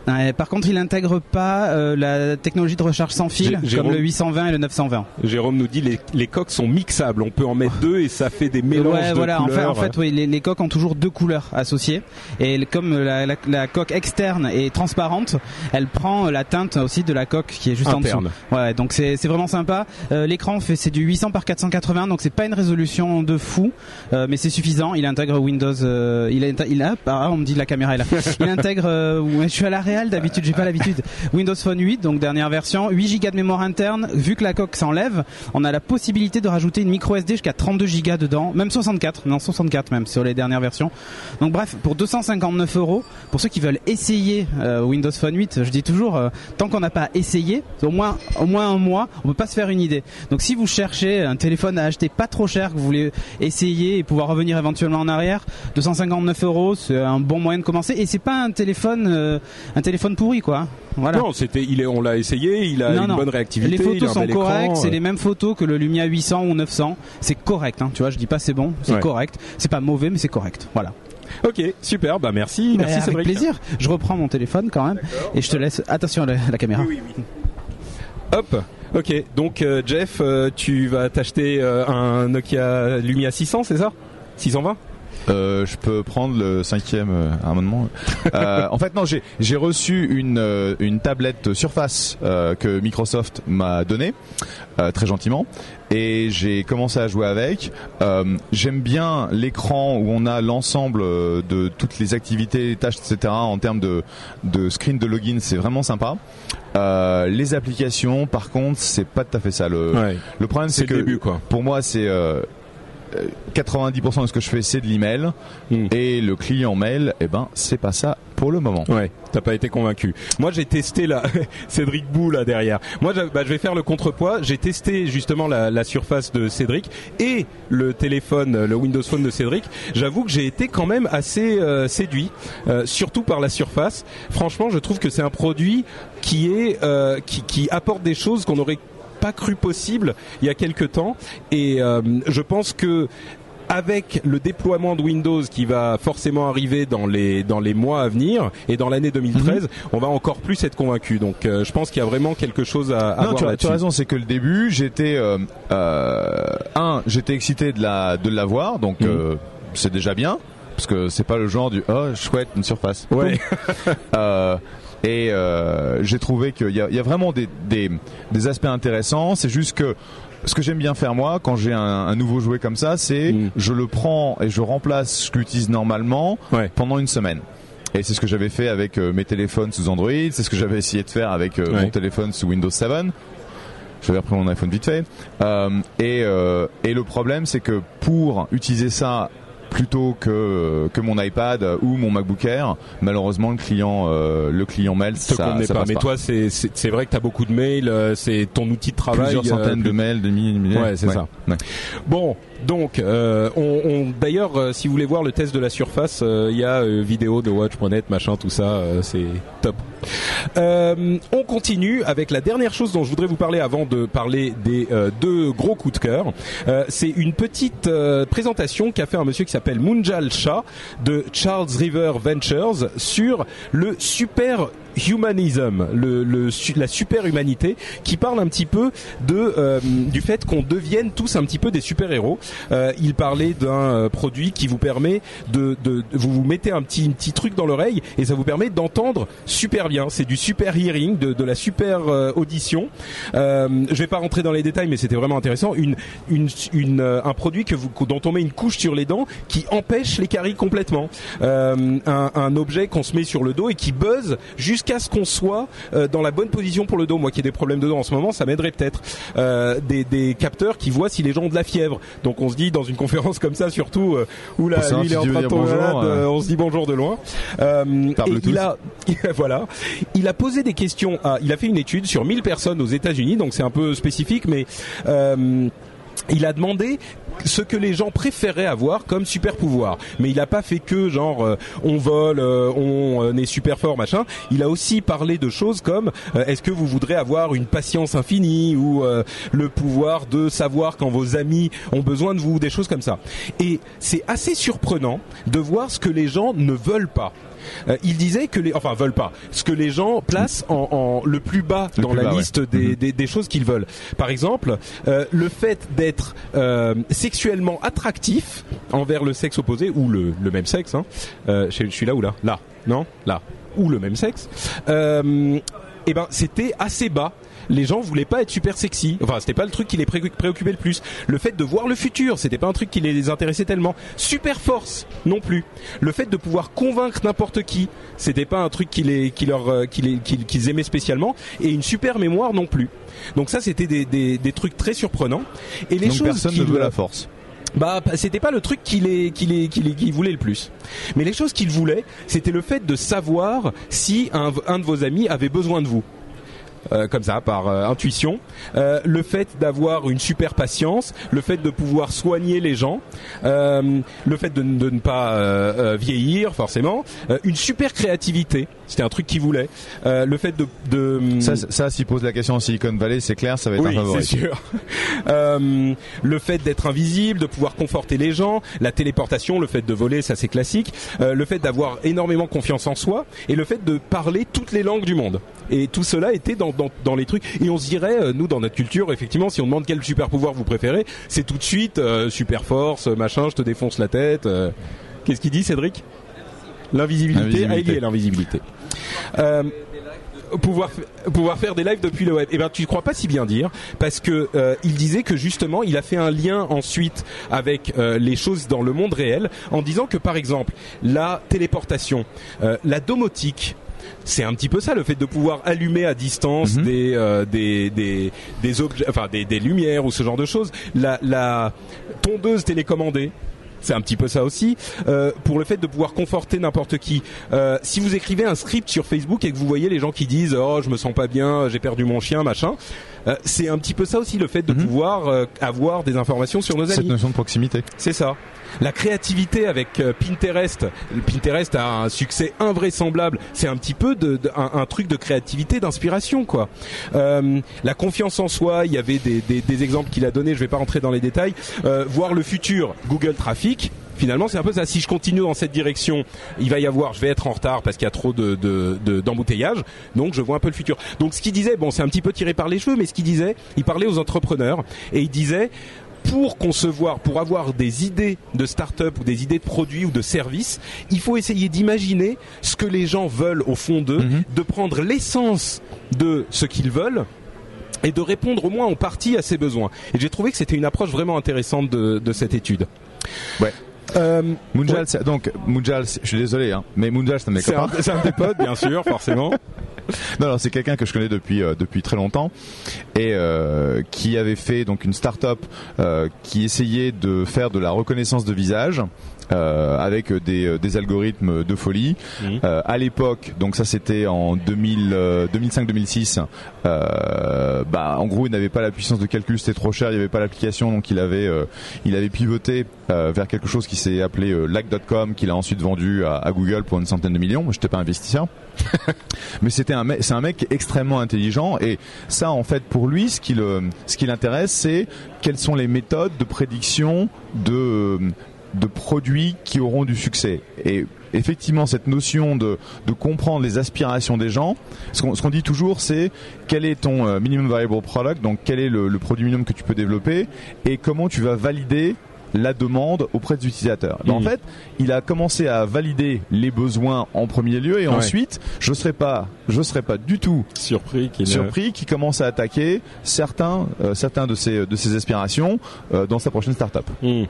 Ouais, par contre, il intègre pas euh, la technologie de recharge sans fil comme le 820 et le 920. Jérôme nous dit les, les coques sont mixables. On peut en mettre deux et ça fait des mélanges ouais, de voilà. En fait, couleurs. en fait, oui, les, les coques ont toujours deux couleurs associées. Et comme la, la- la coque externe est transparente, elle prend la teinte aussi de la coque qui est juste en dessous. Ouais, donc c'est vraiment sympa. Euh, L'écran fait c'est du 800 par 480, donc c'est pas une résolution de fou, euh, mais c'est suffisant. Il intègre Windows. euh, il, a, il a. Ah, on me dit la caméra est là. Il intègre. je suis à la d'habitude, j'ai pas l'habitude. Windows Phone 8, donc dernière version, 8 Go de mémoire interne. Vu que la coque s'enlève, on a la possibilité de rajouter une micro SD jusqu'à 32 Go dedans, même 64, non 64 même sur les dernières versions. Donc bref, pour 259 euros, pour ceux qui veulent essayer euh, Windows Phone 8, je dis toujours, euh, tant qu'on n'a pas essayé, au moins au moins un mois, on peut pas se faire une idée. Donc si vous cherchez un téléphone à acheter pas trop cher, que vous voulez essayer et pouvoir revenir éventuellement en arrière, 259 euros, c'est un bon moyen de commencer. Et c'est pas un téléphone, euh, un téléphone pourri quoi. Voilà. Non, c'était, il est, on l'a essayé. Il a Non, une non. bonne réactivité. Les il a un photos sont correctes, c'est les mêmes photos que le Lumia 800 ou 900. C'est correct, hein, tu vois, je dis pas c'est bon, c'est Ouais. correct. C'est pas mauvais, mais c'est correct. Voilà. Ok, super. Bah merci, merci avec Cédric. plaisir. Je reprends mon téléphone quand même et je te laisse. Attention à la, la caméra. Hop. Ok, donc euh, Jeff, euh, tu vas t'acheter euh, un Nokia Lumia 600, c'est ça? 620 Euh, je peux prendre le cinquième euh, à un moment. Euh, en fait, non, j'ai j'ai reçu une euh, une tablette Surface euh, que Microsoft m'a donnée euh, très gentiment et j'ai commencé à jouer avec. Euh, J'aime bien l'écran où on a l'ensemble de toutes les activités, les tâches, etc. En termes de de screen de login, c'est vraiment sympa. Euh, les applications, par contre, c'est pas tout à fait ça. Le, Ouais. le problème, C'est le que début, quoi. pour moi, c'est euh, 90% de ce que je fais, c'est de l'email. Mm. Et le client mail, eh ben, c'est pas ça pour le moment. Ouais, t'as pas été convaincu. Moi, j'ai testé la Cédric Bou là derrière. Moi, bah, je vais faire le contrepoids. J'ai testé justement la, la surface de Cédric et le téléphone, le Windows Phone de Cédric. J'avoue que j'ai été quand même assez euh, séduit, euh, surtout par la surface. Franchement, je trouve que c'est un produit qui est euh, qui, qui apporte des choses qu'on aurait pas cru possible il y a quelques temps et euh, je pense que avec le déploiement de Windows qui va forcément arriver dans les dans les mois à venir et dans l'année 2013, Mhm. on va encore plus être convaincu. Donc euh, je pense qu'il y a vraiment quelque chose à, à Non, voir tu as, tu as raison, c'est que le début, j'étais euh, euh, un, j'étais excité de la de l'avoir, donc Mhm. c'est déjà bien parce que c'est pas le genre du oh chouette une surface. Ouais. Et euh, j'ai trouvé qu'il y a, il y a vraiment des, des, des aspects intéressants. C'est juste que ce que j'aime bien faire moi quand j'ai un, un nouveau jouet comme ça, c'est Mm. je le prends et je remplace ce que j'utilise normalement Ouais. pendant une semaine. Et c'est ce que j'avais fait avec euh, mes téléphones sous Android, c'est ce que j'avais essayé de faire avec euh, Ouais. mon téléphone sous Windows 7. J'avais repris mon iPhone vite fait. Euh, et, et le problème, c'est que pour utiliser ça plutôt que que mon iPad ou mon MacBook Air, malheureusement le client euh, le client mail ça, convenait ça pas. passe Mais pas. toi, c'est c'est vrai que t'as beaucoup de mails. euh, C'est ton outil de travail. plusieurs euh, centaines de mails, de milliers, de milliers. Ouais, c'est ça. Ouais. Bon, donc, euh, d'ailleurs, euh, si vous voulez voir le test de la surface, euh, il y a vidéo de Watch.net, machin, tout ça, c'est top. On continue avec la dernière chose dont je voudrais vous parler avant de parler des deux gros coups de cœur. C'est une petite présentation qu'a fait un monsieur qui s'appelle Munjal Shah de Charles River Ventures sur le super humanism, la super humanité, qui parle un petit peu euh, du fait qu'on devienne tous un petit peu des super héros. il parlait d'un euh, produit qui vous permet de, vous vous mettez un petit truc dans l'oreille et ça vous permet d'entendre super bien. C'est du super hearing, de, la super euh, audition. Euh, je vais pas rentrer dans les détails, mais c'était vraiment intéressant. Euh, un produit dont on met une couche sur les dents qui empêche les caries complètement. Euh, un, un objet qu'on se met sur le dos et qui buzz jusqu'à ce qu'on soit euh, dans la bonne position pour le dos. Moi qui ai des problèmes de dos en ce moment, ça m'aiderait peut-être. Euh, des, des capteurs qui voient si les gens ont de la fièvre. Donc on se dit dans une conférence comme ça, surtout euh, où savoir lui, il est en train de tomber malade, on se dit bonjour de loin. Euh, et il a voilà, il a posé des questions. À, il a fait une étude sur 1000 personnes aux États-Unis, donc c'est un peu spécifique, mais euh, il a demandé ce que les gens préféraient avoir comme super pouvoir. Mais il n'a pas fait que genre euh, on vole, euh, on euh, est super fort, machin. Il a aussi parlé de choses comme est-ce que vous voudrez avoir une patience infinie ou le pouvoir de savoir quand vos amis ont besoin de vous, des choses comme ça. Et c'est assez surprenant de voir ce que les gens ne veulent pas. Euh, il disait que les, enfin veulent pas, ce que les gens placent en, en le plus bas dans la liste des, mhm. des, des, choses qu'ils veulent. Par exemple, euh, le fait d'être euh, sexuellement attractif envers le sexe opposé ou le, le même sexe. Hein. Euh, je suis là ou là? Là, non? Là ou le même sexe. Euh, eh ben c'était assez bas les gens voulaient pas être super sexy. Enfin, c'était pas le truc qui les préoccupait le plus. Le fait de voir le futur, c'était pas un truc qui les intéressait tellement. Super force, non plus. Le fait de pouvoir convaincre n'importe qui, c'était pas un truc qui les, qui leur, euh, qui les, qu'ils aimaient spécialement. Et une super mémoire non plus. Donc ça, c'était des, des, des trucs très surprenants. Et les Donc choses personne ne veut la force. Bah, c'était pas le truc qu'il est, qu'il est, qu'il qu'il voulait le plus. Mais les choses qu'il voulait, c'était le fait de savoir si un, un de vos amis avait besoin de vous. Euh, comme ça, par euh, intuition. Euh, le fait d'avoir une super patience, le fait de pouvoir soigner les gens, le fait de, de ne pas vieillir forcément, une super créativité. C'était un truc qu'il voulait. le fait de, de ça, ça s'y pose la question en Silicon Valley, c'est clair, ça va être oui, un favori. c'est sûr. le fait d'être invisible, de pouvoir conforter les gens, la téléportation, le fait de voler, ça c'est classique. le fait d'avoir énormément confiance en soi et le fait de parler toutes les langues du monde. Et tout cela était dans dans, les trucs. Et on se dirait, euh, nous, dans notre culture, effectivement, si on demande quel super pouvoir vous préférez, c'est tout de suite euh, super force, machin, je te défonce la tête. Euh. Qu'est-ce qu'il dit, Cédric? L'invisibilité. Il l'invisibilité. pouvoir pouvoir faire des lives depuis le web. Eh ben tu crois pas si bien dire parce que il disait que justement il a fait un lien ensuite avec les choses dans le monde réel en disant que par exemple la téléportation, la domotique, c'est un petit peu ça le fait de pouvoir allumer à distance mhm. des, euh, des, des des objets enfin des, des lumières ou ce genre de choses la, la tondeuse télécommandée c'est un petit peu ça aussi euh, pour le fait de pouvoir conforter n'importe qui. Euh, si vous écrivez un script sur Facebook et que vous voyez les gens qui disent oh je me sens pas bien, j'ai perdu mon chien, machin, c'est un petit peu ça aussi le fait de mhm. pouvoir euh, avoir des informations sur nos amis. Cette notion de proximité. C'est ça la créativité avec euh, Pinterest. Pinterest a un succès invraisemblable. C'est un petit peu de, un, truc de créativité, d'inspiration, quoi. Euh, la confiance en soi. Il y avait des, des, des exemples qu'il a donnés. Je vais pas rentrer dans les détails. Euh, voir le futur. Google Traffic finalement c'est un peu ça si je continue dans cette direction il va y avoir je vais être en retard parce qu'il y a trop de d'embouteillage de, donc je vois un peu le futur donc ce qu'il disait bon c'est un petit peu tiré par les cheveux mais ce qu'il disait il parlait aux entrepreneurs et il disait pour concevoir, pour avoir des idées de start-up ou des idées de produits ou de services, il faut essayer d'imaginer ce que les gens veulent au fond d'eux, mhm. de prendre l'essence de ce qu'ils veulent et de répondre au moins en partie à ces besoins. Et j'ai trouvé que c'était une approche vraiment intéressante de, de cette étude. Ouais. Euh, Munjal, donc Munjal, je suis désolé, hein, mais Munjal, c'est un mec C'est un, des potes, bien sûr, forcément. Non, non c'est quelqu'un que je connais depuis euh, depuis très longtemps et euh, qui avait fait donc une start-up euh, qui essayait de faire de la reconnaissance de visage avec des, euh, des, algorithmes de folie. Euh, à l'époque, donc ça c'était en 2005-2006, euh, bah en gros il n'avait pas la puissance de calcul, c'était trop cher, il n'y avait pas l'application, donc il avait il avait pivoté vers quelque chose qui s'est appelé Like.com, qu'il a ensuite vendu à, à, Google pour une centaine de millions. Je n'étais pas investisseur, mais c'était un c'est un mec extrêmement intelligent et ça en fait pour lui ce qui le ce qui l'intéresse c'est quelles sont les méthodes de prédiction de de produits qui auront du succès. Et effectivement, cette notion de, de comprendre les aspirations des gens, ce qu'on dit toujours, c'est quel est ton euh, minimum viable product, donc quel est le, produit minimum que tu peux développer, et comment tu vas valider la demande auprès des utilisateurs. En mmh. fait, il a commencé à valider les besoins en premier lieu et ensuite, je serais pas, je serais pas du tout surpris qu'il surpris qu'il commence à attaquer certains, euh, certains de ses de ses aspirations euh, dans sa prochaine startup. Mmh.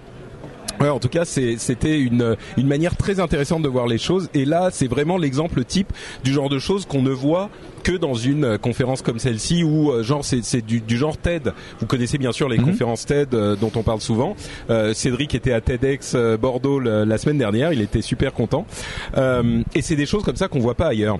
Ouais, en tout cas, c'était une, une manière très intéressante de voir les choses. Et là, c'est vraiment l'exemple type du genre de choses qu'on ne voit que dans une conférence comme celle-ci où euh, genre c'est du, du, genre TED. Vous connaissez bien sûr les mhm. conférences TED euh, dont on parle souvent. Euh, Cédric était à TEDx Bordeaux la, semaine dernière. Il était super content. et c'est des choses comme ça qu'on voit pas ailleurs.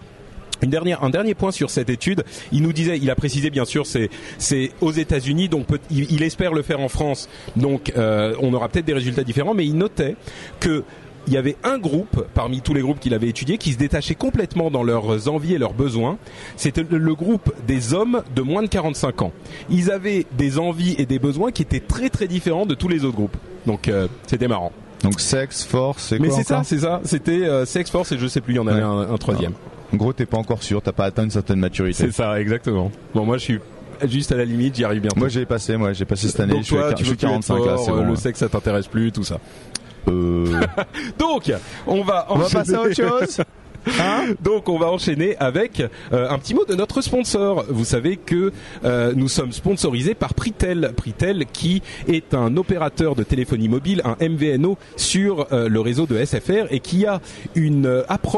Une dernière, un dernier point sur cette étude. Il nous disait, il a précisé bien sûr, c'est c'est aux États-Unis, donc peut- il, il espère le faire en France. Donc euh, on aura peut-être des résultats différents, mais il notait que il y avait un groupe parmi tous les groupes qu'il avait étudiés qui se détachait complètement dans leurs envies et leurs besoins. C'était le, groupe des hommes de moins de 45 ans. Ils avaient des envies et des besoins qui étaient très très différents de tous les autres groupes. Donc euh, c'était marrant. Donc sexe, force, c'est Mais c'est ça, c'est ça. C'était euh, Sex Force et je sais plus, il y en avait Ouais. un, un troisième. En gros, t'es pas encore sûr, t'as pas atteint une certaine maturité. C'est ça, exactement. Bon, moi, je suis juste à la limite, j'y arrive bientôt. Moi, j'ai passé, moi, j'ai passé cette année. Donc je suis à tu je veux suis plus être 45 là, fort, c'est euh, bon. le ouais. sexe, ça t'intéresse plus, tout ça. Euh, Donc, on va on va enchaîner- passer à autre chose. Hein Donc on va enchaîner avec euh, un petit mot de notre sponsor. Vous savez que euh, nous sommes sponsorisés par Pritel. Pritel qui est un opérateur de téléphonie mobile, un MVNO sur euh, le réseau de SFR et qui a une euh, approche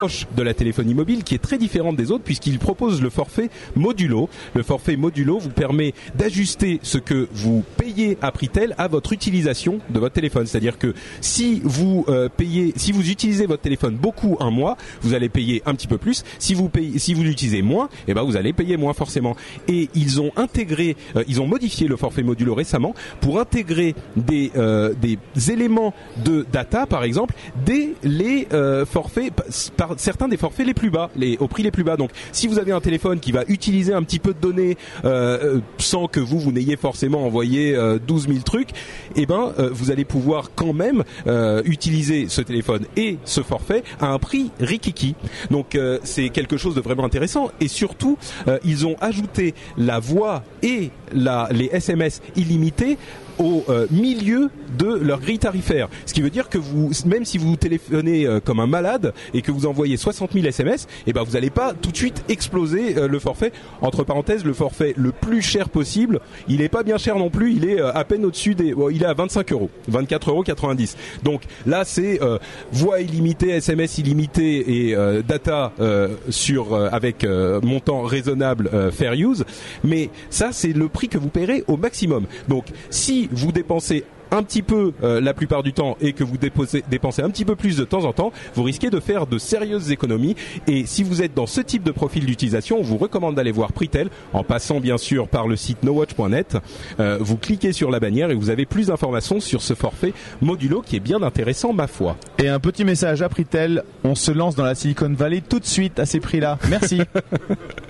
De la téléphonie mobile qui est très différente des autres puisqu'il propose le forfait modulo. Le forfait modulo vous permet d'ajuster ce que vous payez à Pritel à votre utilisation de votre téléphone. C'est-à-dire que si vous euh, payez, si vous utilisez votre téléphone beaucoup un mois, vous allez payer un petit peu plus. Si vous payez, si vous l'utilisez moins, eh ben vous allez payer moins forcément. Et ils ont intégré, euh, ils ont modifié le forfait modulo récemment pour intégrer des euh, des éléments de data, par exemple, dès les euh, forfaits par certains des forfaits les plus bas, les au prix les plus bas. Donc, si vous avez un téléphone qui va utiliser un petit peu de données euh, euh, sans que vous vous n'ayez forcément envoyé euh, 12 000 trucs, eh ben euh, vous allez pouvoir quand même utiliser ce téléphone et ce forfait à un prix rikiki. Donc c'est quelque chose de vraiment intéressant et surtout ils ont ajouté la voix et la, les SMS illimités au euh, milieu de leur grille tarifaire. Ce qui veut dire que vous, même si vous téléphonez euh, comme un malade et que vous envoyez 60 000 SMS, eh ben vous n'allez pas tout de suite exploser euh, le forfait. Entre parenthèses, le forfait le plus cher possible, il est pas bien cher non plus. Il est à peine au-dessus des, bon, il est à 25 euros, 24 euros 90. Donc là, c'est euh, voix illimitée, SMS illimité et euh, data euh, sur avec montant raisonnable fair use. Mais ça, c'est le prix que vous paierez au maximum. Donc si vous dépensez un petit peu euh, la plupart du temps et que vous déposez, dépensez un petit peu plus de temps en temps, vous risquez de faire de sérieuses économies. Et si vous êtes dans ce type de profil d'utilisation, on vous recommande d'aller voir Pritel en passant bien sûr par le site nowatch.net. Euh, vous cliquez sur la bannière et vous avez plus d'informations sur ce forfait modulo qui est bien intéressant ma foi. Et un petit message à Pritel, on se lance dans la Silicon Valley tout de suite à ces prix-là. Merci.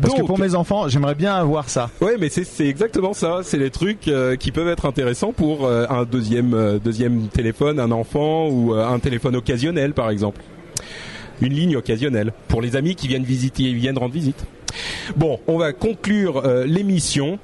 Parce que Donc- pour mes enfants, j'aimerais bien avoir ça. Ouais, mais c'est exactement ça. C'est les trucs euh, qui peuvent être intéressants pour euh, un deuxième euh, deuxième téléphone, un enfant ou un téléphone occasionnel, par exemple. Une ligne occasionnelle pour les amis qui viennent visiter, viennent rendre visite. Bon, on va conclure l'émission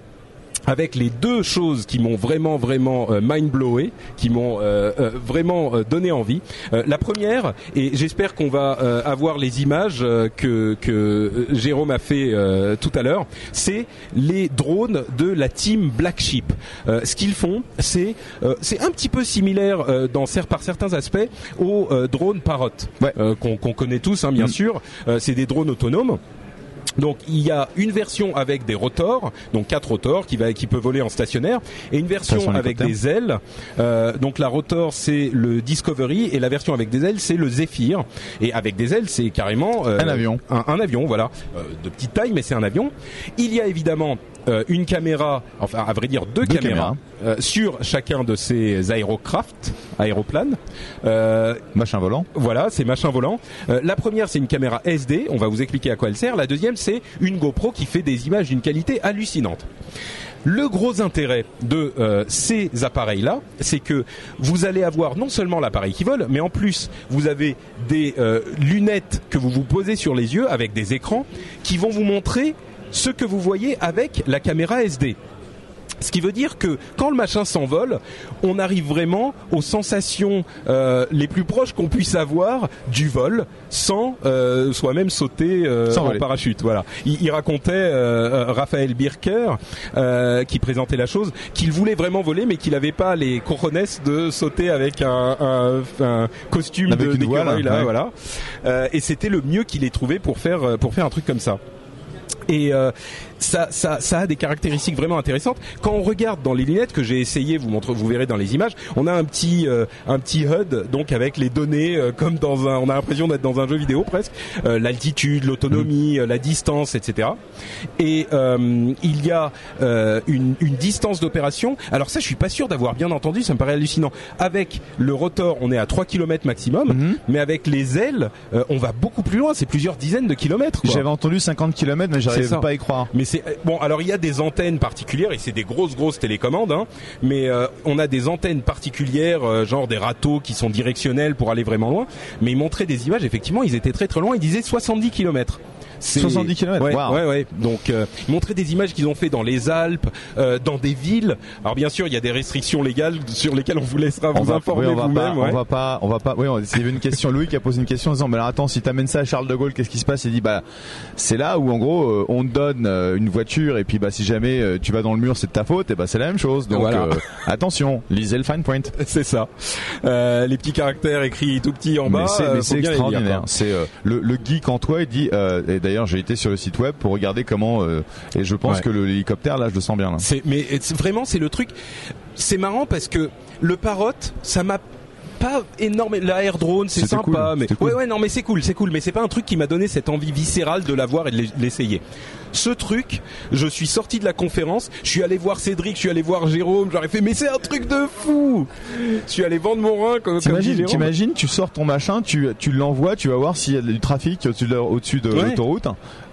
avec les deux choses qui m'ont vraiment vraiment euh, mind blowé, qui m'ont euh, euh, vraiment euh, donné envie. Euh, la première, et j'espère qu'on va euh, avoir les images euh, que, que Jérôme a fait euh, tout à l'heure, c'est les drones de la team Black Sheep. Euh, ce qu'ils font, c'est euh, c'est un petit peu similaire euh, dans par certains aspects aux euh, drones Parrot Ouais. euh, qu'on connaît tous, hein, bien Mm. sûr. Euh, c'est des drones autonomes. Donc il y a une version avec des rotors, donc quatre rotors qui va qui peut voler en stationnaire, et une version avec des ailes. Euh, donc la rotor c'est le Discovery et la version avec des ailes c'est le Zephyr. Et avec des ailes c'est carrément euh, Un avion. Un, un avion, voilà, Euh, de petite taille mais c'est un avion. Il y a évidemment euh, une caméra, enfin à vrai dire deux, Deux caméras. caméras. euh, sur chacun de ces aérocraft, aéroplanes, euh, Machin volant. voilà, ces machins volants. Euh, la première, c'est une caméra SD. On va vous expliquer à quoi elle sert. La deuxième, c'est une GoPro qui fait des images d'une qualité hallucinante. Le gros intérêt de euh, ces appareils-là, c'est que vous allez avoir non seulement l'appareil qui vole, mais en plus vous avez des euh, lunettes que vous vous posez sur les yeux avec des écrans qui vont vous montrer ce que vous voyez avec la caméra SD. Ce qui veut dire que quand le machin s'envole, on arrive vraiment aux sensations euh, les plus proches qu'on puisse avoir du vol sans euh, soi-même sauter euh, Sans en voler. parachute. Voilà. Il, il racontait euh, euh, Raphaël Birker euh, qui présentait la chose qu'il voulait vraiment voler mais qu'il n'avait pas les cojones de sauter avec un, un- un costume Avec de une voile, d'écureuil, là, ouais. voilà. Et c'était le mieux qu'il ait trouvé pour faire pour faire un truc comme ça. Et euh, ça, ça, ça a des caractéristiques vraiment intéressantes. Quand on regarde dans les lunettes que j'ai essayé, vous montre, vous verrez dans les images, on a un petit, euh, un petit HUD donc avec les données euh, comme dans un, on a l'impression d'être dans un jeu vidéo presque, Euh, l'altitude, l'autonomie, euh, la distance, etc. Et euh, il y a euh, une, une distance d'opération. Alors ça, je suis pas sûr d'avoir bien entendu. Ça me paraît hallucinant. Avec le rotor, on est à 3 km maximum, mais avec les ailes, euh, on va beaucoup plus loin. C'est plusieurs dizaines de kilomètres. J'avais entendu 50 km, mais j'arrive Pas à y croire. Mais c'est bon. Alors il y a des antennes particulières et c'est des grosses grosses télécommandes. Hein, mais euh, on a des antennes particulières, euh, genre des râteaux qui sont directionnels pour aller vraiment loin. Mais ils montraient des images. Effectivement, ils étaient très très loin. Ils disaient 70 kilomètres. C'est- 70 kilomètres, ouais, waouh. ouais, ouais. Donc, euh, montraient des images qu'ils ont fait dans les Alpes, euh, dans des villes. Alors, bien sûr, il y a des restrictions légales sur lesquelles on vous laissera On vous va, informer oui, vous-même. ouais. on va pas, on va pas. Oui, on- il y avait une question. Louis qui a posé une question en disant, mais alors attends, si t'amènes ça à Charles de Gaulle, qu'est-ce qui se passe? Il dit, bah, c'est là où en gros, euh, on te donne euh, une voiture et puis bah si jamais euh, tu vas dans le mur, c'est de ta faute. Et bah c'est la même chose. Donc Voilà. euh, attention, lisez le fine print. C'est ça. Euh, les petits caractères écrits tout petits en bas. mais c'est, faut c'est extraordinaire. C'est euh, le, le geek en toi. Il dit. euh, et d'ailleurs, j'ai été sur le site web pour regarder comment. euh, et je pense Ouais. que l'hélicoptère, là, je le sens bien. Là. Mais vraiment c'est le truc. C'est marrant parce que le parrot, ça m'a pas énorme. L'air drone, c'est sympa, cool, mais cool. ouais ouais non mais c'est cool, c'est cool, mais c'est pas un truc qui m'a donné cette envie viscérale de l'avoir et de l'e- l'essayer. Ce truc, je suis sorti de la conférence, je suis allé voir Cédric, je suis allé voir Jérôme, j'aurais fait mais c'est un truc de fou. Je suis allé vendre mon rein comme, T'imagines, t'imagines, tu sors ton machin, tu, tu l'envoies, tu vas voir s'il y a du trafic au-dessus de, au-dessus de Ouais. l'autoroute.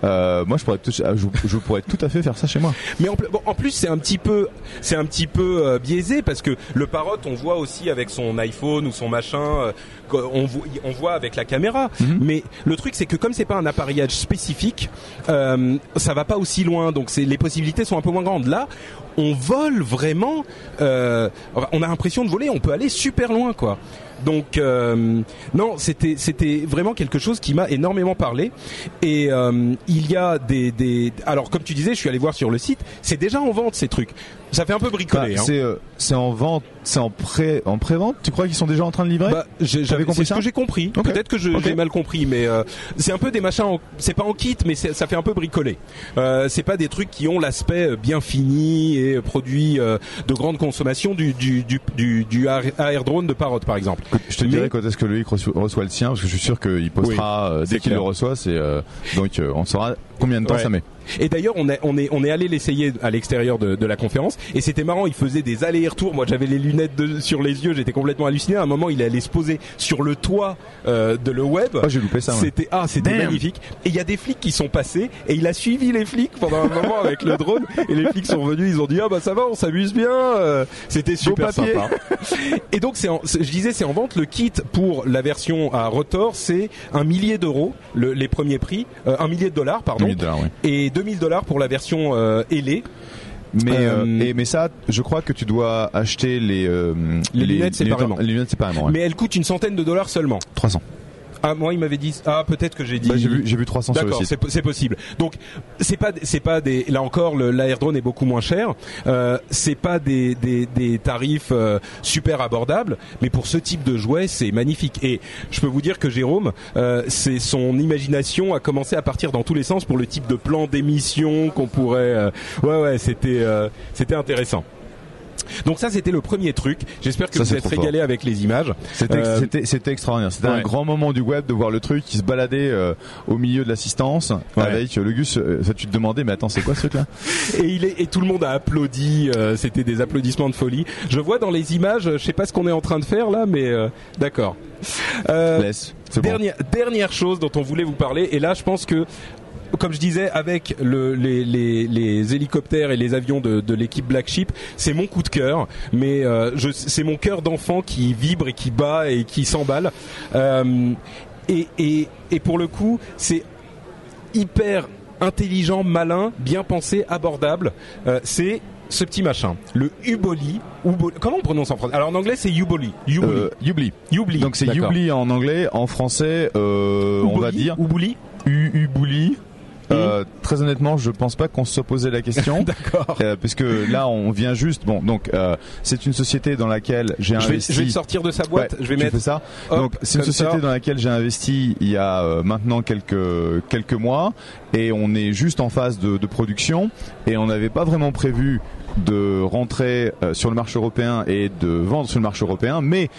Euh, moi, je pourrais, tout- je, je pourrais tout à fait faire ça chez moi. Mais en, pl- bon, en plus c'est un petit peu c'est un petit peu euh, biaisé parce que le parrot on voit aussi avec son iPhone ou son machin euh, on, vo- on voit avec la caméra. Mais le truc c'est que comme c'est pas un appareillage spécifique, euh, ça va pas aussi loin donc les possibilités sont un peu moins grandes. Là on vole vraiment, euh, on a l'impression de voler, on peut aller super loin quoi. Donc euh, non, c'était c'était vraiment quelque chose qui m'a énormément parlé. Et euh, il y a des des alors comme tu disais, je suis allé voir sur le site, c'est déjà en vente ces trucs. Ça fait un peu bricolé. Bah, hein. c'est, euh, c'est en vente, c'est en pré, en pré-vente. Tu crois qu'ils sont déjà en train de livrer Bah, j'avais compris c'est ce que j'ai compris. Peut-être que j'ai mal compris, mais euh, c'est un peu des machins. C'est pas en kit, mais ça fait un peu bricolé. Euh, c'est pas des trucs qui ont l'aspect euh, bien fini et produit euh, de grande consommation du du du du, du air air drone de Parrot par exemple. Je te Mais- dirai quand est-ce que Loïc reçoit, le sien, parce que je suis sûr qu'il postera euh, dès qu'il le reçoit. C'est euh, donc on saura combien de temps Ouais. ça met. Et d'ailleurs, on est, on est, on est allé l'essayer à l'extérieur de, de la conférence, et c'était marrant. Il faisait des allers-retours. Moi, j'avais les lunettes de, sur les yeux, j'étais complètement halluciné. À un moment, il allait se poser sur le toit euh, de le web. Oh, j'ai loupé ça. C'était ah, c'était magnifique. Et il y a des flics qui sont passés, et il a suivi les flics pendant un moment avec le drone. Et les flics sont venus, ils ont dit ah bah ça va, on s'amuse bien. Euh, C'était super sympa. Et donc, c'est je disais, c'est en vente. Le kit pour la version à rotor, c'est un millier d'euros, le- les premiers prix, euh, un millier de dollars, pardon, 2000 dollars, oui. et 2000 dollars pour la version euh, ailée. Mais Euh, euh, et, mais ça, je crois que tu dois acheter les euh, Les lunettes séparément. Les lunettes séparément. ouais. Mais elle coûte une centaine de dollars seulement. 300. Ah, moi, il m'avait dit. Ah, peut-être que j'ai dit. Bah, j'ai vu, j'ai vu 300 sur le D'accord, site. c'est po- c'est possible. Donc c'est pas c'est pas des là encore le l'air drone est beaucoup moins cher. Euh, c'est pas des des, des tarifs euh, super abordables, mais pour ce type de jouet c'est magnifique. Et je peux vous dire que Jérôme, euh, c'est son imagination a commencé à partir dans tous les sens pour le type de plan d'émission qu'on pourrait. euh, ouais ouais c'était euh, c'était intéressant. Donc ça c'était le premier truc. J'espère que Ça, vous êtes trop régalés avec les images. C'était Euh, extraordinaire. C'était ouais. un grand moment du web de voir le truc qui se baladait euh, au milieu de l'assistance Ouais. avec euh, le Gus. euh, ça, tu te demandais, mais attends, c'est quoi ce truc-là et il est et tout le monde a applaudi. c'était des applaudissements de folie. Je vois dans les images, je sais pas ce qu'on est en train de faire là, mais d'accord. C'est bon. Dernière, dernière chose dont on voulait vous parler, et là je pense que, comme je disais, avec le, les, les, les hélicoptères et les avions de, de l'équipe Black Sheep, c'est mon coup de cœur, mais euh, c'est mon cœur d'enfant qui vibre et qui bat et qui s'emballe. Euh, et, et, et pour le coup, c'est hyper intelligent, malin, bien pensé, abordable. Euh, c'est ce petit machin, le Uboli. Ubo- Comment on prononce en français? Alors en anglais c'est Uboli. Uboli. Euh. Ubli. Donc c'est. Youbli en anglais, en français, euh, on va Uboli, dire Uboli. U Ubouli. Euh, très honnêtement, je pense pas qu'on se soit posé la question. D'accord. Euh, parce que là, on vient juste. Bon, donc euh, c'est une société dans laquelle j'ai Je vais, investi. je vais sortir de sa boîte. Ouais, je vais mettre. ça. Hop, Donc c'est une société ça. dans laquelle j'ai investi il y a euh, maintenant quelques quelques mois et on est juste en phase de, de production et on n'avait pas vraiment prévu de rentrer euh, sur le marché européen et de vendre sur le marché européen, mais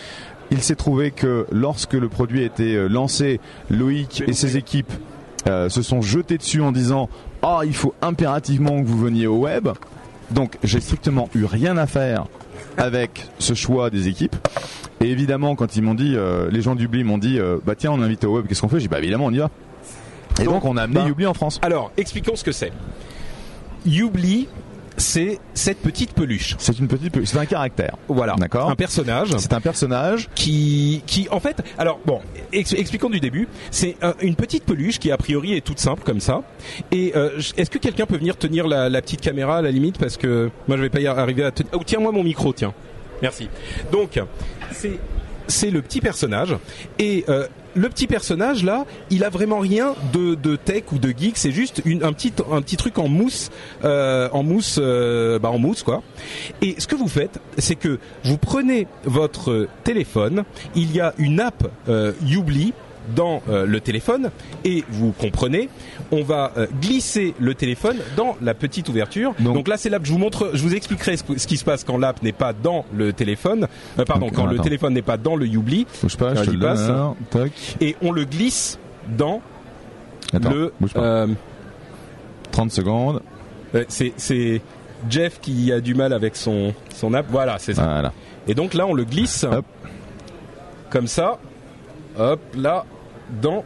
il s'est trouvé que lorsque le produit a été lancé, Loïc et ses équipes euh, se sont jetés dessus en disant ah il faut impérativement que vous veniez au web. Donc j'ai strictement eu rien à faire avec ce choix des équipes. Et évidemment, quand ils m'ont dit, euh, les gens d'Ubli m'ont dit, euh, bah tiens, on invite au web, qu'est-ce qu'on fait? J'ai dit, bah évidemment, on y va. Et donc, Donc, on a amené bah, Ubli en France. Alors, expliquons ce que c'est. Youbli, c'est cette petite peluche. C'est une petite, c'est un caractère. Voilà. D'accord. Un personnage. C'est un personnage. qui, qui, en fait, alors bon, ex- expliquons du début. C'est un- une petite peluche qui a priori est toute simple comme ça. Et euh, est-ce que quelqu'un peut venir tenir la, la petite caméra à la limite? Parce que moi je vais pas y arriver à tenir. Oh, tiens-moi mon micro, tiens. Merci. Donc c'est c'est le petit personnage et euh, le petit personnage là, il a vraiment rien de, de tech ou de geek. C'est juste une, un petit un petit truc en mousse, euh, en mousse, euh, bah en mousse quoi. Et ce que vous faites, c'est que vous prenez votre téléphone. Il y a une app euh, dans euh, le téléphone et vous comprenez, on va euh, glisser le téléphone dans la petite ouverture. Donc, Donc- là c'est l'app. Je vous montre, je vous expliquerai ce, qui se passe quand l'app n'est pas dans le téléphone. Euh, pardon, Donc, quand le téléphone n'est pas dans le Youbli Bouge pas, je te le passe. donne. alors. Tac. et on le glisse dans Attends, le. bouge pas. euh, 30 secondes. c'est c'est Jeff qui a du mal avec son son app. Voilà, c'est ça. Voilà. Et donc là, on le glisse Hop. comme ça. Hop, là, dans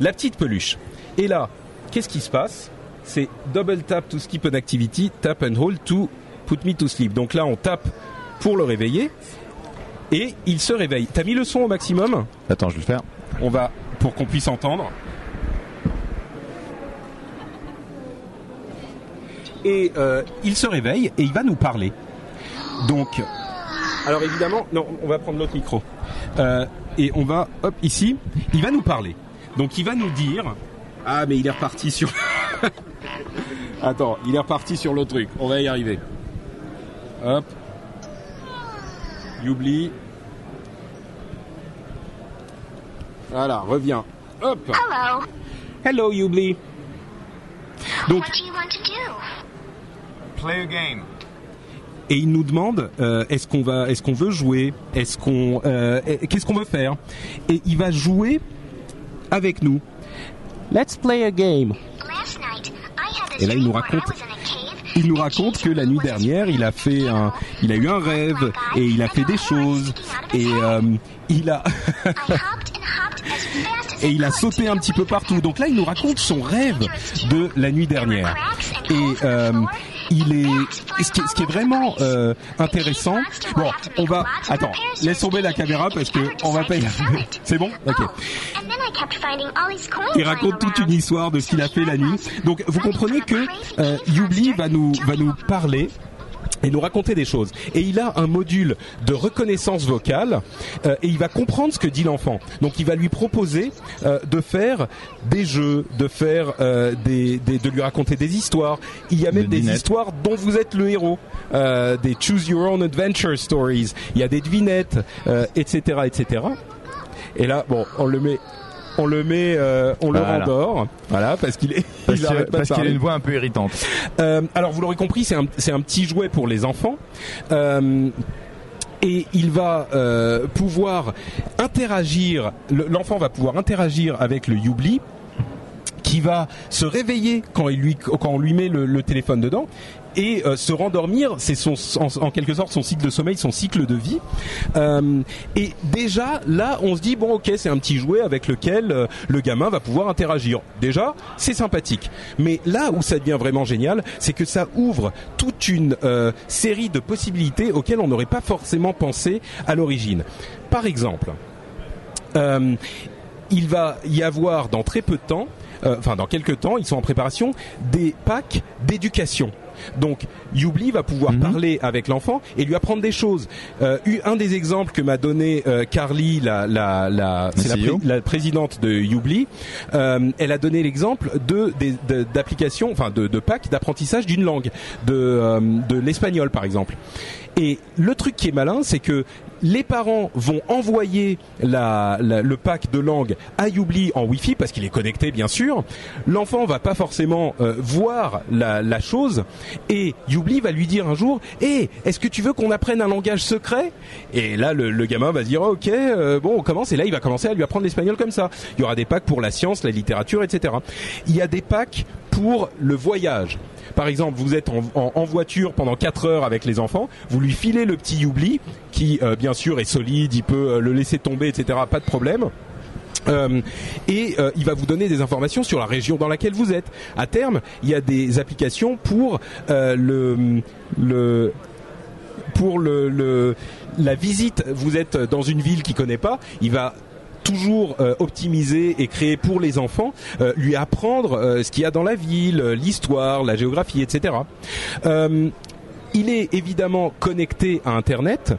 la petite peluche. Et là, qu'est-ce qui se passe? C'est double tap to skip an activity, tap and hold to put me to sleep. Donc là, on tape pour le réveiller et il se réveille. T'as mis le son au maximum? Attends, je vais le faire. On va pour qu'on puisse entendre. Et euh, il se réveille et il va nous parler. Donc, alors évidemment, non, on va prendre l'autre micro. Euh, et on va, hop, ici, il va nous parler. Donc il va nous dire, ah mais il est reparti sur... Attends, il est reparti sur l'autre truc. On va y arriver. Hop. Youbli. Voilà, reviens. Hop. Hello. Hello Youbli. Donc, What do you want to do? Play a game. Et il nous demande euh, est-ce qu'on va est-ce qu'on veut jouer? Est-ce qu'on euh, qu'est-ce qu'on veut faire? Et il va jouer avec nous. Let's play a game. Last night, I had a Et là, il nous raconte- il nous and raconte que la nuit dernière il a fait un il a eu un rêve et il a fait des choses et euh, il a I hopped and hopped as fast as et il a sauté un petit peu partout. Donc là il nous raconte son rêve de la nuit dernière. Et euh, il est ce qui, ce qui est vraiment euh, intéressant bon on va attends laisse tomber la caméra parce que on va pas c'est bon? Ok. Il raconte toute une histoire de ce qu'il a fait la nuit. Donc vous comprenez que euh, Youbli va nous va nous parler et nous raconter des choses. Et il a un module de reconnaissance vocale euh, et il va comprendre ce que dit l'enfant. Donc il va lui proposer euh, de faire des jeux, de faire euh, des, des- de lui raconter des histoires. Il y a même des devinettes. histoires dont vous êtes le héros, euh, des choose your own adventure stories. Il y a des devinettes, euh, etc., etc. Et là, bon, on le met on le met, euh, on le Voilà. rendort, voilà, parce qu'il est, Parce il qu'il a une voix un peu irritante. Euh, alors vous l'aurez compris, c'est un, c'est un petit jouet pour les enfants. Euh, et il va euh, pouvoir interagir, le- l'enfant va pouvoir interagir avec le Youbli qui va se réveiller quand, il lui, quand on lui met le, le téléphone dedans et euh, se rendormir, c'est son, en, en quelque sorte son cycle de sommeil, son cycle de vie. Euh, et déjà là, on se dit bon, ok, c'est un petit jouet avec lequel euh, le gamin va pouvoir interagir. Déjà, c'est sympathique. Mais là où ça devient vraiment génial, c'est que ça ouvre toute une euh, série de possibilités auxquelles on n'aurait pas forcément pensé à l'origine. Par exemple, euh, il va y avoir dans très peu de temps, euh, enfin dans quelques temps, ils sont en préparation, des packs d'éducation. Donc Youbli va pouvoir parler avec l'enfant et lui apprendre des choses. Euh, eu- un des exemples que m'a donné euh, Carly, la, la, la, c'est la, CEO. pré- la présidente de Youbli, euh, elle a donné l'exemple de- d'applications, enfin de, de packs d'apprentissage d'une langue, de, euh, de l'espagnol par exemple. Et le truc qui est malin, c'est que les parents vont envoyer la, la- le pack de langue à Youbli en Wi-Fi parce qu'il est connecté bien sûr. L'enfant va pas forcément euh, voir la, la chose et Youbli va lui dire un jour "Eh, est-ce que tu veux qu'on apprenne un langage secret? Et là le, le gamin va dire "OK, euh, bon, on commence." Et là il va commencer à lui apprendre l'espagnol comme ça. Il y aura des packs pour la science, la littérature, etc. Il y a des packs pour le voyage. Par exemple, vous êtes en, voiture pendant 4 heures avec les enfants, vous lui filez le petit Youbli, qui euh, bien sûr est solide, il peut euh, le laisser tomber, etc. Pas de problème. Euh, et il va vous donner des informations sur la région dans laquelle vous êtes. À terme, il y a des applications pour le, pour le, la visite. Vous êtes dans une ville qu'il connaît pas, il va toujours euh, optimiser et créer pour les enfants, euh, lui apprendre euh, ce qu'il y a dans la ville, l'histoire, la géographie, etc. Il est évidemment connecté à Internet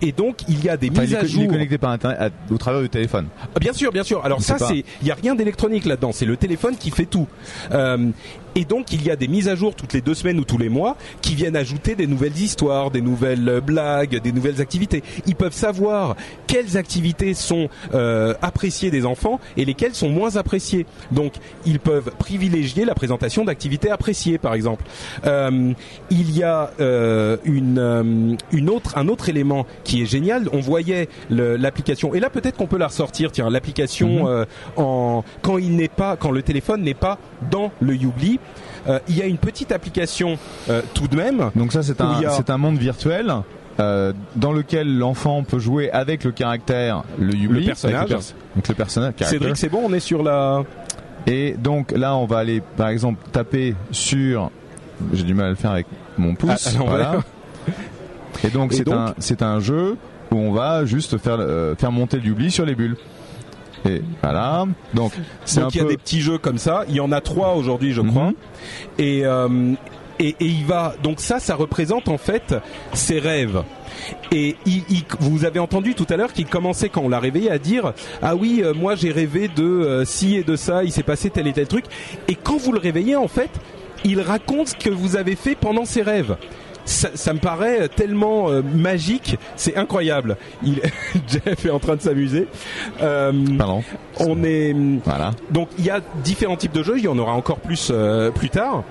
et donc il y a des Enfin, mises à co- il est jour. connecté par internet à- au travers du téléphone. Ah, Bien sûr, bien sûr. Alors ça, c'est, il y a rien d'électronique là-dedans. C'est le téléphone qui fait tout. Et donc il y a des mises à jour toutes les deux semaines ou tous les mois qui viennent ajouter des nouvelles histoires, des nouvelles euh, blagues, des nouvelles activités. Ils peuvent savoir quelles activités sont euh, appréciées des enfants et lesquelles sont moins appréciées. Donc ils peuvent privilégier la présentation d'activités appréciées, par exemple. Euh, il y a euh, une, euh, une autre, un autre élément qui est génial. On voyait l'application et là peut-être qu'on peut la ressortir. Tiens, l'application euh, en quand il n'est pas, quand le téléphone n'est pas dans le Youbli. Euh, il y a une petite application euh, tout de même. Donc ça c'est un il y a- c'est un monde virtuel euh, dans lequel l'enfant peut jouer avec le caractère, le Youbli, Le personnage. le, pers- donc le personnage. Cédric, c'est bon, on est sur la. Et donc là on va aller par exemple taper sur. J'ai du mal à le faire avec mon pouce. À l'envers. voilà. Et donc c'est un jeu où on va juste faire euh, faire monter le Youbli sur les bulles. Et voilà. Donc c'est un Donc il y a peu des petits jeux comme ça. Il y en a trois aujourd'hui, je crois. Mhm. Et, euh, et et il va donc ça, ça représente en fait ses rêves. Et il, il- vous avez entendu tout à l'heure qu'il commençait quand on l'a réveillé à dire ah oui euh, moi j'ai rêvé de euh, ci et de ça il s'est passé tel et tel truc et quand vous le réveillez en fait il raconte ce que vous avez fait pendant ses rêves ça, ça me paraît tellement euh, magique, c'est incroyable. Il, Jeff est en train de s'amuser. Euh, Pardon. on est Voilà. donc il y a différents types de jeux, il y en aura encore plus euh, plus tard.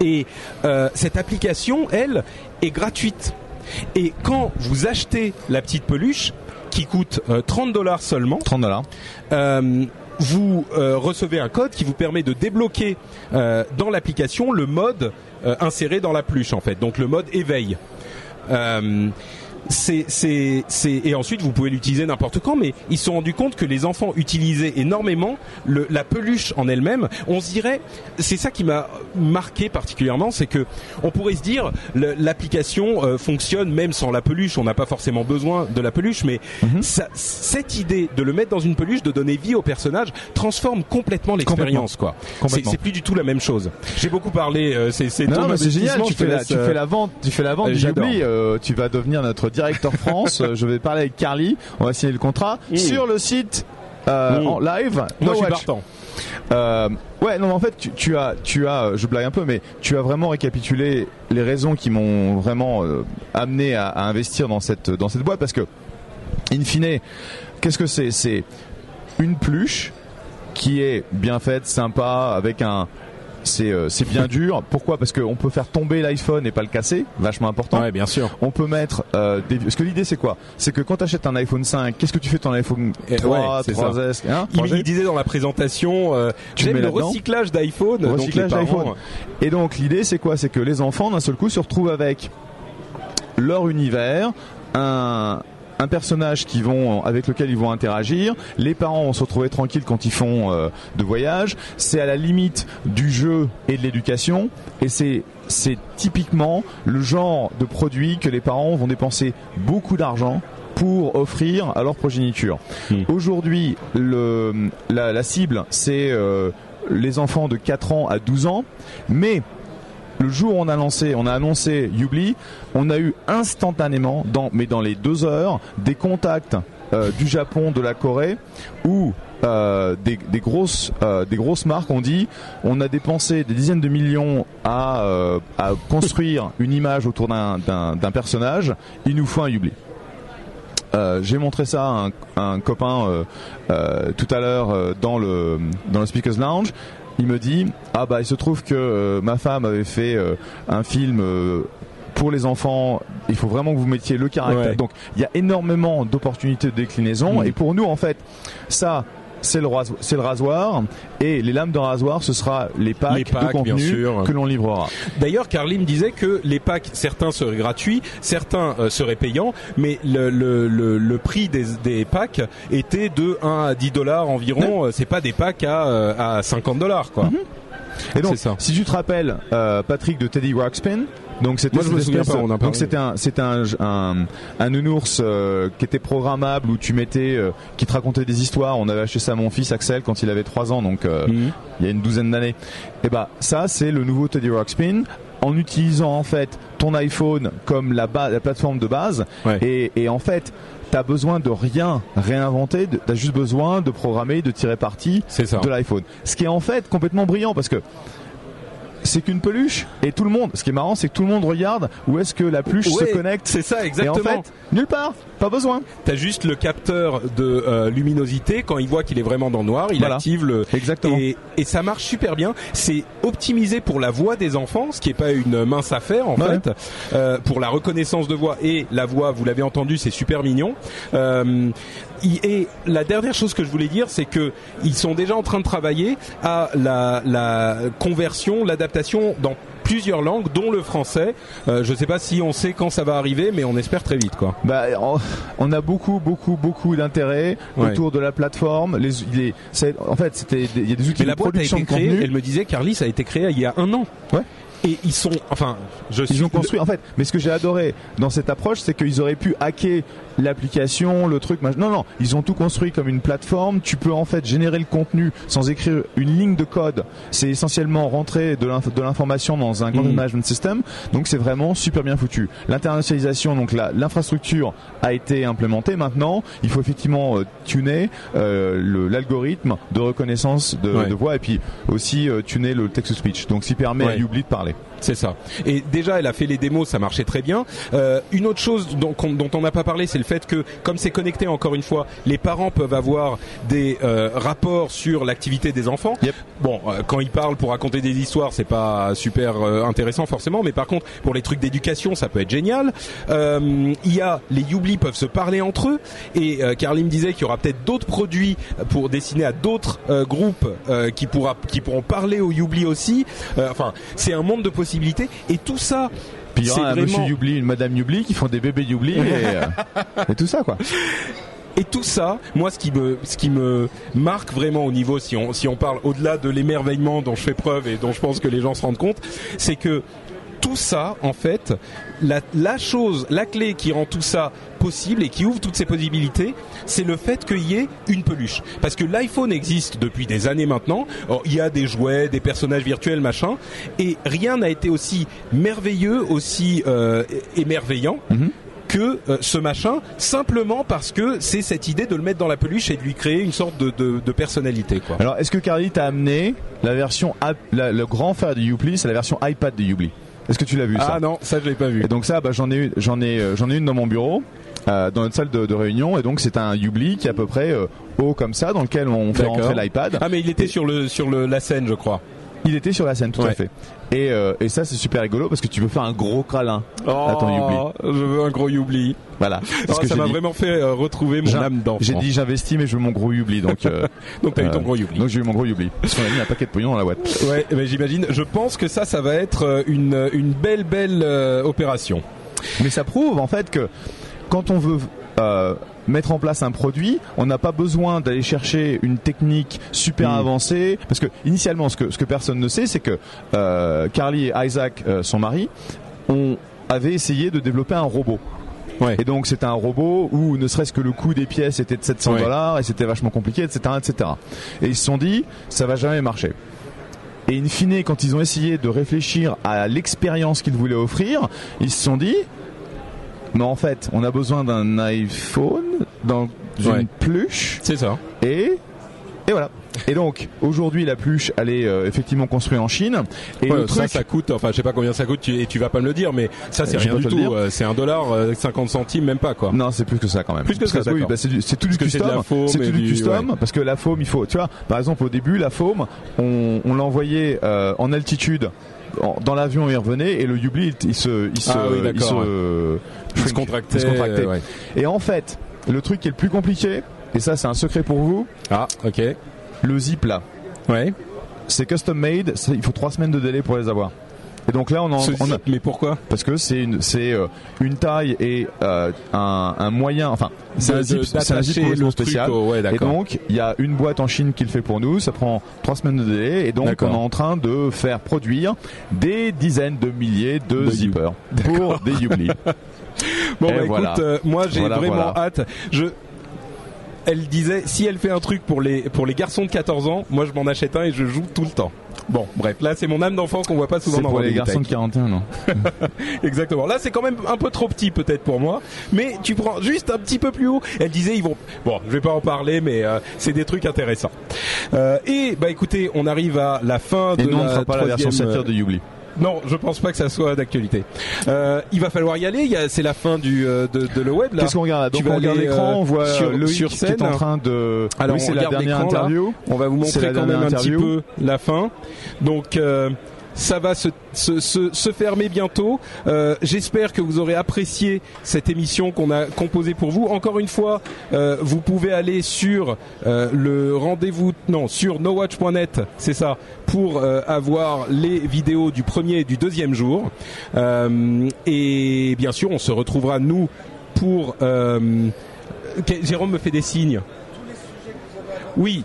Et euh, cette application, elle, est gratuite. Et quand vous achetez la petite peluche, qui coûte euh, 30 dollars seulement, 30 dollars. euh, vous euh, recevez un code qui vous permet de débloquer euh, dans l'application le mode euh, inséré dans la peluche en fait, donc le mode éveil. C'est, c'est, c'est, et ensuite vous pouvez l'utiliser n'importe quand, mais ils se sont rendus compte que les enfants utilisaient énormément le, la peluche en elle-même. On se dirait, c'est ça qui m'a marqué particulièrement, c'est que on pourrait se dire le- l'application euh, fonctionne même sans la peluche. On n'a pas forcément besoin de la peluche, mais ça- cette idée de le mettre dans une peluche, de donner vie au personnage, transforme complètement l'expérience. Quoi. C'est, Complètement. c'est plus du tout la même chose. J'ai beaucoup parlé. euh, c'est, c'est Non, mais c'est génial. Tu fais, la, tu fais la vente, tu fais la vente euh. Youbli. euh, tu vas devenir notre directeur France. Je vais parler avec Carly. On va signer le contrat Mm. sur le site euh, Mm. en live. Moi, No je suis partant. Euh, ouais, non, mais en fait, tu, tu as, tu as, je blague un peu, mais tu as vraiment récapitulé les raisons qui m'ont vraiment euh, amené à, à investir dans cette dans cette boîte parce que, in fine, qu'est-ce que c'est? C'est une peluche qui est bien faite, sympa, avec un c'est euh, c'est bien dur. Pourquoi? Parce qu'on peut faire tomber l'iPhone et pas le casser, vachement important. Ouais, bien sûr. On peut mettre euh, des... Parce que l'idée c'est quoi? C'est que quand tu achètes un iPhone 5, qu'est-ce que tu fais ton iPhone Et 3, ouais, c'est 3S, hein, Il, 3G? il disait dans la présentation, euh, Tu mets le recyclage d'iPhone. recyclage d'iPhone. Et donc l'idée c'est quoi? C'est que les enfants d'un seul coup se retrouvent avec leur univers, un un personnage qui vont avec lequel ils vont interagir. Les parents vont se retrouver tranquilles quand ils font euh, de voyage. C'est à la limite du jeu et de l'éducation. Et c'est c'est typiquement le genre de produit que les parents vont dépenser beaucoup d'argent pour offrir à leur progéniture. Aujourd'hui, le la, la cible c'est euh, les enfants de 4 ans à 12 ans, mais le jour où on a lancé, on a annoncé Youbli, on a eu instantanément, dans, mais dans les deux heures, des contacts euh, du Japon, de la Corée, où euh, des, des grosses, euh, des grosses marques ont dit, on a dépensé des dizaines de millions à, euh, à construire une image autour d'un- d'un d'un personnage, il nous faut un Youbli. Euh, j'ai montré ça à un, à un copain euh, euh, tout à l'heure euh, dans le dans le speakers lounge. Il me dit ah bah il se trouve que euh, ma femme avait fait euh, un film euh, pour les enfants. Il faut vraiment que vous mettiez le caractère. Ouais. Donc il y a énormément d'opportunités de déclinaison Mhm. et pour nous en fait ça c'est le, rasoir, c'est le rasoir et les lames de rasoir ce sera les packs, Les packs, de bien contenu sûr. que l'on livrera. D'ailleurs, Carly me disait que les packs, certains seraient gratuits, certains euh, seraient payants, mais le, le, le, le prix des, des packs était de 1 à 10 dollars environ. Euh, C'est pas des packs à, euh, à 50 dollars, quoi. Et donc, ça. si tu te rappelles, euh, Patrick de Teddy Ruxpin, donc c'était donc c'était un c'était un, un un nounours euh, qui était programmable où tu mettais euh, qui te racontait des histoires. On avait acheté ça à mon fils Axel quand il avait 3 ans, donc euh, Mhm. il y a une douzaine d'années. Et bah ça c'est le nouveau Teddy Ruxpin en utilisant en fait ton iPhone comme la, la plateforme de base Ouais. et, et en fait t'as besoin de rien réinventer, t'as juste besoin de programmer, de tirer parti C'est ça. de l'iPhone. Ce qui est en fait complètement brillant parce que c'est qu'une peluche et tout le monde. Ce qui est marrant, c'est que tout le monde regarde où est-ce que la peluche Ouais, se connecte. C'est ça, Et exactement. en fait, nulle part, pas besoin. T'as juste le capteur de euh, luminosité quand il voit qu'il est vraiment dans le noir, il Voilà. active le Exactement. et, et ça marche super bien. C'est optimisé pour la voix des enfants, ce qui est pas une mince affaire en Ouais. fait. Euh, pour la reconnaissance de voix et la voix, vous l'avez entendu, c'est super mignon. Euh, il- et la dernière chose que je voulais dire, c'est que ils sont déjà en train de travailler à la, la conversion, l'adaptation dans plusieurs langues, dont le français. Euh, je sais pas si on sait quand ça va arriver, mais on espère très vite, quoi. Bah, on- a beaucoup, beaucoup, beaucoup d'intérêt Ouais. autour de la plateforme. Les, en fait, c'était, il y a des outils Mais de la boîte a production été de créée, contenu. elle me disait, Carly, ça a été créé il y a un an. Ouais. Et ils sont, enfin, je suis Ils ont construit, en fait. Mais ce que j'ai adoré dans cette approche, c'est qu'ils auraient pu hacker l'application, le truc. machin. Non, non, ils ont tout construit comme une plateforme. Tu peux en fait générer le contenu sans écrire une ligne de code. C'est essentiellement rentrer de l'inf- de l'information dans un content Mhm. management system. Donc c'est vraiment super bien foutu. L'internationalisation, donc l'infrastructure a été implémentée. Maintenant, il faut effectivement euh, tuner euh, l'algorithme de reconnaissance de, Ouais. de voix et puis aussi euh, tuner le text to speech. Donc, ce qui permet Ouais. à Youbli de parler. Okay. C'est ça. Et déjà, elle a fait les démos, ça marchait très bien. Euh, une autre chose dont, dont on n'a pas parlé, c'est le fait que, comme c'est connecté encore une fois, les parents peuvent avoir des euh, rapports sur l'activité des enfants. Yep. Bon, euh, quand ils parlent pour raconter des histoires, c'est pas super euh, intéressant forcément, mais par contre, pour les trucs d'éducation, ça peut être génial. Euh, il y a les Youbli peuvent se parler entre eux, et euh, Carly me disait qu'il y aura peut-être d'autres produits pour dessiner à d'autres euh, groupes euh, qui pourra, qui pourront parler aux Youbli aussi. Euh, enfin, c'est un monde de possibilités, et tout ça. Puis il y aura un vraiment- monsieur Youbli, une madame Youbli qui font des bébés Youbli et, euh, et tout ça quoi. Et tout ça, moi, ce qui me, ce qui me marque vraiment au niveau, si on, si on parle au-delà de l'émerveillement dont je fais preuve et dont je pense que les gens se rendent compte, c'est que tout ça, en fait, la, la chose, la clé qui rend tout ça possible et qui ouvre toutes ces possibilités, c'est le fait qu'il y ait une peluche. Parce que l'iPhone existe depuis des années maintenant. Il y a des jouets, des personnages virtuels, machin, et rien n'a été aussi merveilleux, aussi euh, émerveillant que euh, ce machin simplement parce que c'est cette idée de le mettre dans la peluche et de lui créer une sorte de, de, de personnalité quoi. Alors est-ce que Carly t'a amené la version la- le grand frère de Youbli, c'est la version iPad de Youbli Est-ce que tu l'as vu ça Ah non, ça je l'ai pas vu. Et donc ça, bah, j'en ai une, j'en ai, euh, j'en ai une dans mon bureau. euh, dans notre salle de, de réunion et donc c'est un Ubli qui est à peu près euh, haut comme ça dans lequel on fait rentrer l'iPad. Ah mais il était sur le sur le la scène, je crois. Il était sur la scène tout Ouais. à fait. Et, euh, et ça c'est super rigolo parce que tu peux faire un gros câlin à ton Ubli. Oh, je veux un gros Youbli. Voilà. Oh, Parce que ça m'a vraiment fait euh, retrouver mon âme d'enfant. J'ai dit j'investis mais je veux mon gros Ubli donc. euh, donc t'as eu ton gros Youbli. Donc j'ai eu mon gros Ubli parce qu'on a mis un paquet de pognon dans la boîte. Ouais, mais j'imagine. Je pense que ça, ça va être une une belle belle opération. Mais ça prouve en fait que quand on veut mettre en place un produit, on n'a pas besoin d'aller chercher une technique super Mm. avancée. Parce que initialement, ce que, ce que personne ne sait, c'est que euh, Carly et Isaac, euh, son mari, ont avait essayé de développer un robot. Ouais. Et donc c'était un robot où ne serait-ce que le coût des pièces était de 700 Ouais. dollars et c'était vachement compliqué, etc., etc. Et ils se sont dit, ça va jamais marcher. Et in fine, quand ils ont essayé de réfléchir à l'expérience qu'ils voulaient offrir, ils se sont dit, mais en fait, on a besoin d'un iPhone, dans une Ouais. pluche, C'est ça. et et voilà. Et donc aujourd'hui, la pluche, elle est euh, effectivement construite en Chine. Et Ouais, le ça, truc, ça coûte. Enfin, je sais pas combien ça coûte. Tu, et tu vas pas me le dire, mais ça, c'est Euh, rien du tout. Euh, C'est un dollar, euh, 50 centimes, même pas quoi. Non, c'est plus que ça quand même. Plus que Parce ça, oui, bah, c'est tout du Parce custom. C'est tout du du- custom ouais. parce que la foam, il faut, tu vois, par exemple au début, la foam, on, on l'envoyait euh, en altitude. Dans l'avion, il revenait et le Ubli, il, se, il se, Ah oui, il d'accord, se, Il se shrink, contractait. il se contractait. ouais. Et en fait, le truc qui est le plus compliqué, et ça c'est un secret pour vous, Ah, ok. le zip là, Ouais. c'est custom made, il faut trois semaines de délai pour les avoir. Et donc là, on, en, on a, mais pourquoi? parce que c'est une, c'est euh, une taille et euh, un, un moyen, enfin, c'est un zip, c'est un zip le truc spécial. au- ouais, et donc, il y a une boîte en Chine qui le fait pour nous. Ça prend trois semaines de délai. Et donc, on est en train de faire produire des dizaines de milliers de, De zippers pour des Ubli. Bon, bah, voilà. écoute, euh, moi j'ai Voilà, vraiment voilà. hâte. Je elle disait si elle fait un truc pour les pour les garçons de 14 ans, moi je m'en achète un et je joue tout le temps. Bon, bref, là c'est mon âme d'enfant qu'on voit pas souvent C'est dans pour les garçons de Tech. 41, non Exactement. Là c'est quand même un peu trop petit peut-être pour moi, mais tu prends juste un petit peu plus haut. Elle disait ils vont. Bon, je vais pas en parler, mais euh, c'est des trucs intéressants. Euh, et bah écoutez, on arrive à la fin de on ne la fera pas la version troisième, saphir de Ubli. Non, je pense pas que ça soit d'actualité. Euh, il va falloir y aller. Il y a- C'est la fin du euh, de, de le web. Qu'est-ce qu'on regarde Tu Donc, on regarde l'écran, euh, on voit sur- Loïc sur qui scène. est en train de. Alors, oui, on c'est la dernière l'écran, là. interview. On va vous montrer quand même un petit interview. peu la fin. Donc euh, ça va se, se, se, se fermer bientôt. Euh, J'espère que vous aurez apprécié cette émission qu'on a composée pour vous. Encore une fois, euh, vous pouvez aller sur euh, le rendez-vous, non, sur nowatch.net, c'est ça, pour euh, avoir les vidéos du premier et du deuxième jour. Euh, et bien sûr, on se retrouvera nous pour. Euh, Jérôme me fait des signes. Oui,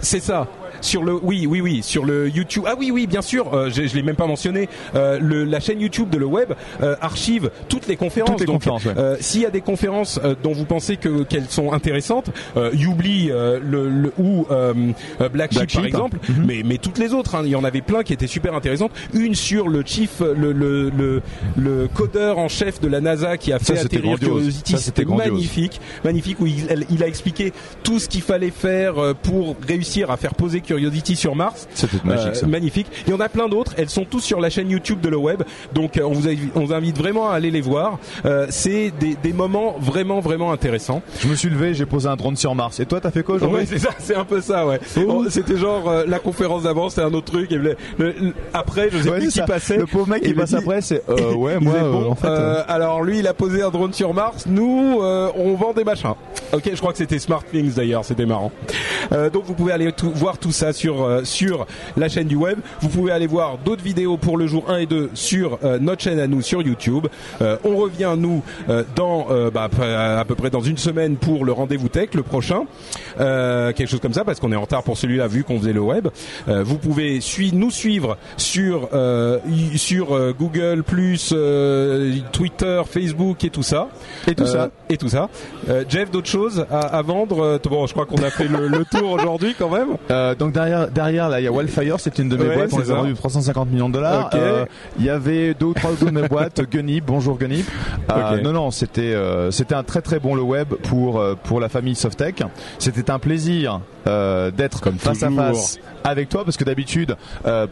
c'est ça. Sur le, oui, oui, oui, sur le YouTube. Ah oui, oui, bien sûr. euh, je, je l'ai même pas mentionné. Euh, le, la chaîne YouTube de le web euh, archive toutes les conférences. Toutes les Donc, conférences, ouais. euh, S'il y a des conférences euh, dont vous pensez que qu'elles sont intéressantes, euh, Youbli euh, le, le- ou Black, Black Sheep, par Sheep, exemple, Mhm. mais mais toutes les autres. hein, il y en avait plein qui étaient super intéressantes. Une sur le chief, le le le, le codeur en chef de la NASA qui a Ça, fait c'était atterrir. Curiosity. Ça, c'était magnifique, magnifique où il, il a expliqué tout ce qu'il fallait faire pour réussir à faire poser Curiosity sur Mars. C'était magique, Euh, ça. magnifique. Il y en a plein d'autres. Elles sont tous sur la chaîne YouTube de le web. Donc euh, on vous, invi- on vous invite vraiment à aller les voir. Euh, c'est des, des moments vraiment vraiment intéressants. Je me suis levé, j'ai posé un drone sur Mars. Et toi, t'as fait quoi aujourd'hui Ouais, c'est ça, c'est un peu ça, ouais. Oh, C'était genre la conférence d'avant, c'est un autre truc. Et le- le- le- après, je sais Ouais, plus qui ça. passait. Le pauvre mec qui passe dit- après, c'est euh, ouais, moi, euh, en fait. euh, euh, alors lui, il a posé un drone sur Mars. Nous, on vend des machins. Ok, je crois que c'était Smart Things d'ailleurs. C'était marrant. Donc vous pouvez aller tout- voir tout ça sur euh, sur la chaîne du web. Vous pouvez aller voir d'autres vidéos pour le jour 1 et 2 sur euh, notre chaîne à nous sur YouTube. Euh, on revient nous dans bah, à peu près dans une semaine pour le rendez-vous tech, le prochain, quelque chose comme ça parce qu'on est en retard pour celui-là vu qu'on faisait le web. Vous pouvez nous suivre sur sur Google plus Twitter, Facebook et tout ça. Et tout ça. Et tout ça. Jeff, d'autres choses à, à vendre? Bon, je crois qu'on a fait le, le tour aujourd'hui quand même. Donc derrière, derrière là, il y a Wildfire, c'est une de mes Ouais, boîtes, on les a vendues 350 millions de dollars. Euh, Il y avait deux ou trois autres de mes boîtes, Gunip, bonjour Gunip. Euh, Ok. Non, non, c'était euh, c'était un très très bon le web pour euh, pour la famille Softec. C'était un plaisir d'être Comme face à face avec toi parce que d'habitude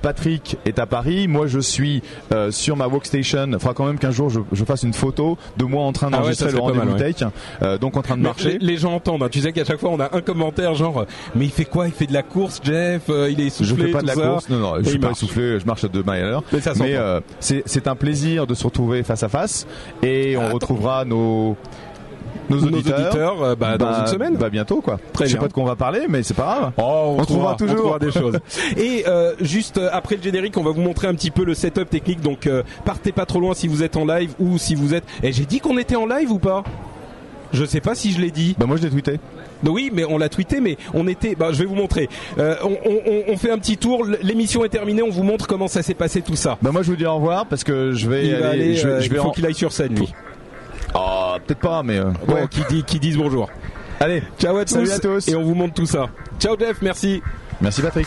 Patrick est à Paris, moi je suis sur ma workstation. Il faudra quand même qu'un jour je, je fasse une photo de moi en train Ah ouais, d'enregistrer le rendez-vous tech, donc en train de marcher. Les, les gens entendent. hein. Tu sais qu'à chaque fois on a un commentaire genre mais il fait quoi? Il fait de la course, Jeff euh, Il est Je essoufflé, fais pas de la ça. course, non, non, je suis pas marche. essoufflé, je marche à deux miles à l'heure. Mais ça euh, c'est un plaisir de se retrouver face à face et on retrouvera nos nos Nos auditeurs, euh, bah, dans une semaine. Bah bientôt quoi. Très je sais bien. pas de quoi on va parler, mais c'est pas grave. Oh, on, trouvera toujours. on trouvera des choses. Et euh, juste après le générique, on va vous montrer un petit peu le setup technique. Donc euh, partez pas trop loin si vous êtes en live ou si vous êtes. Et j'ai dit qu'on était en live ou pas? Je sais pas si je l'ai dit. Bah moi je l'ai tweeté. Non, Oui, mais on l'a tweeté, mais on était. Bah, je vais vous montrer. Euh, on, on- on fait un petit tour. L'émission est terminée. On vous montre comment ça s'est passé tout ça. Bah moi je vous dis au revoir parce que je vais Il aller, aller, je, euh, je vais il faut en- qu'il aille sur scène, lui. Oh, peut-être pas, mais euh, Bon, ouais. qui dit, qui disent bonjour. Allez, Ciao à tous, Salut à tous. Et on vous montre tout ça. Ciao Jeff, merci. merci Patrick.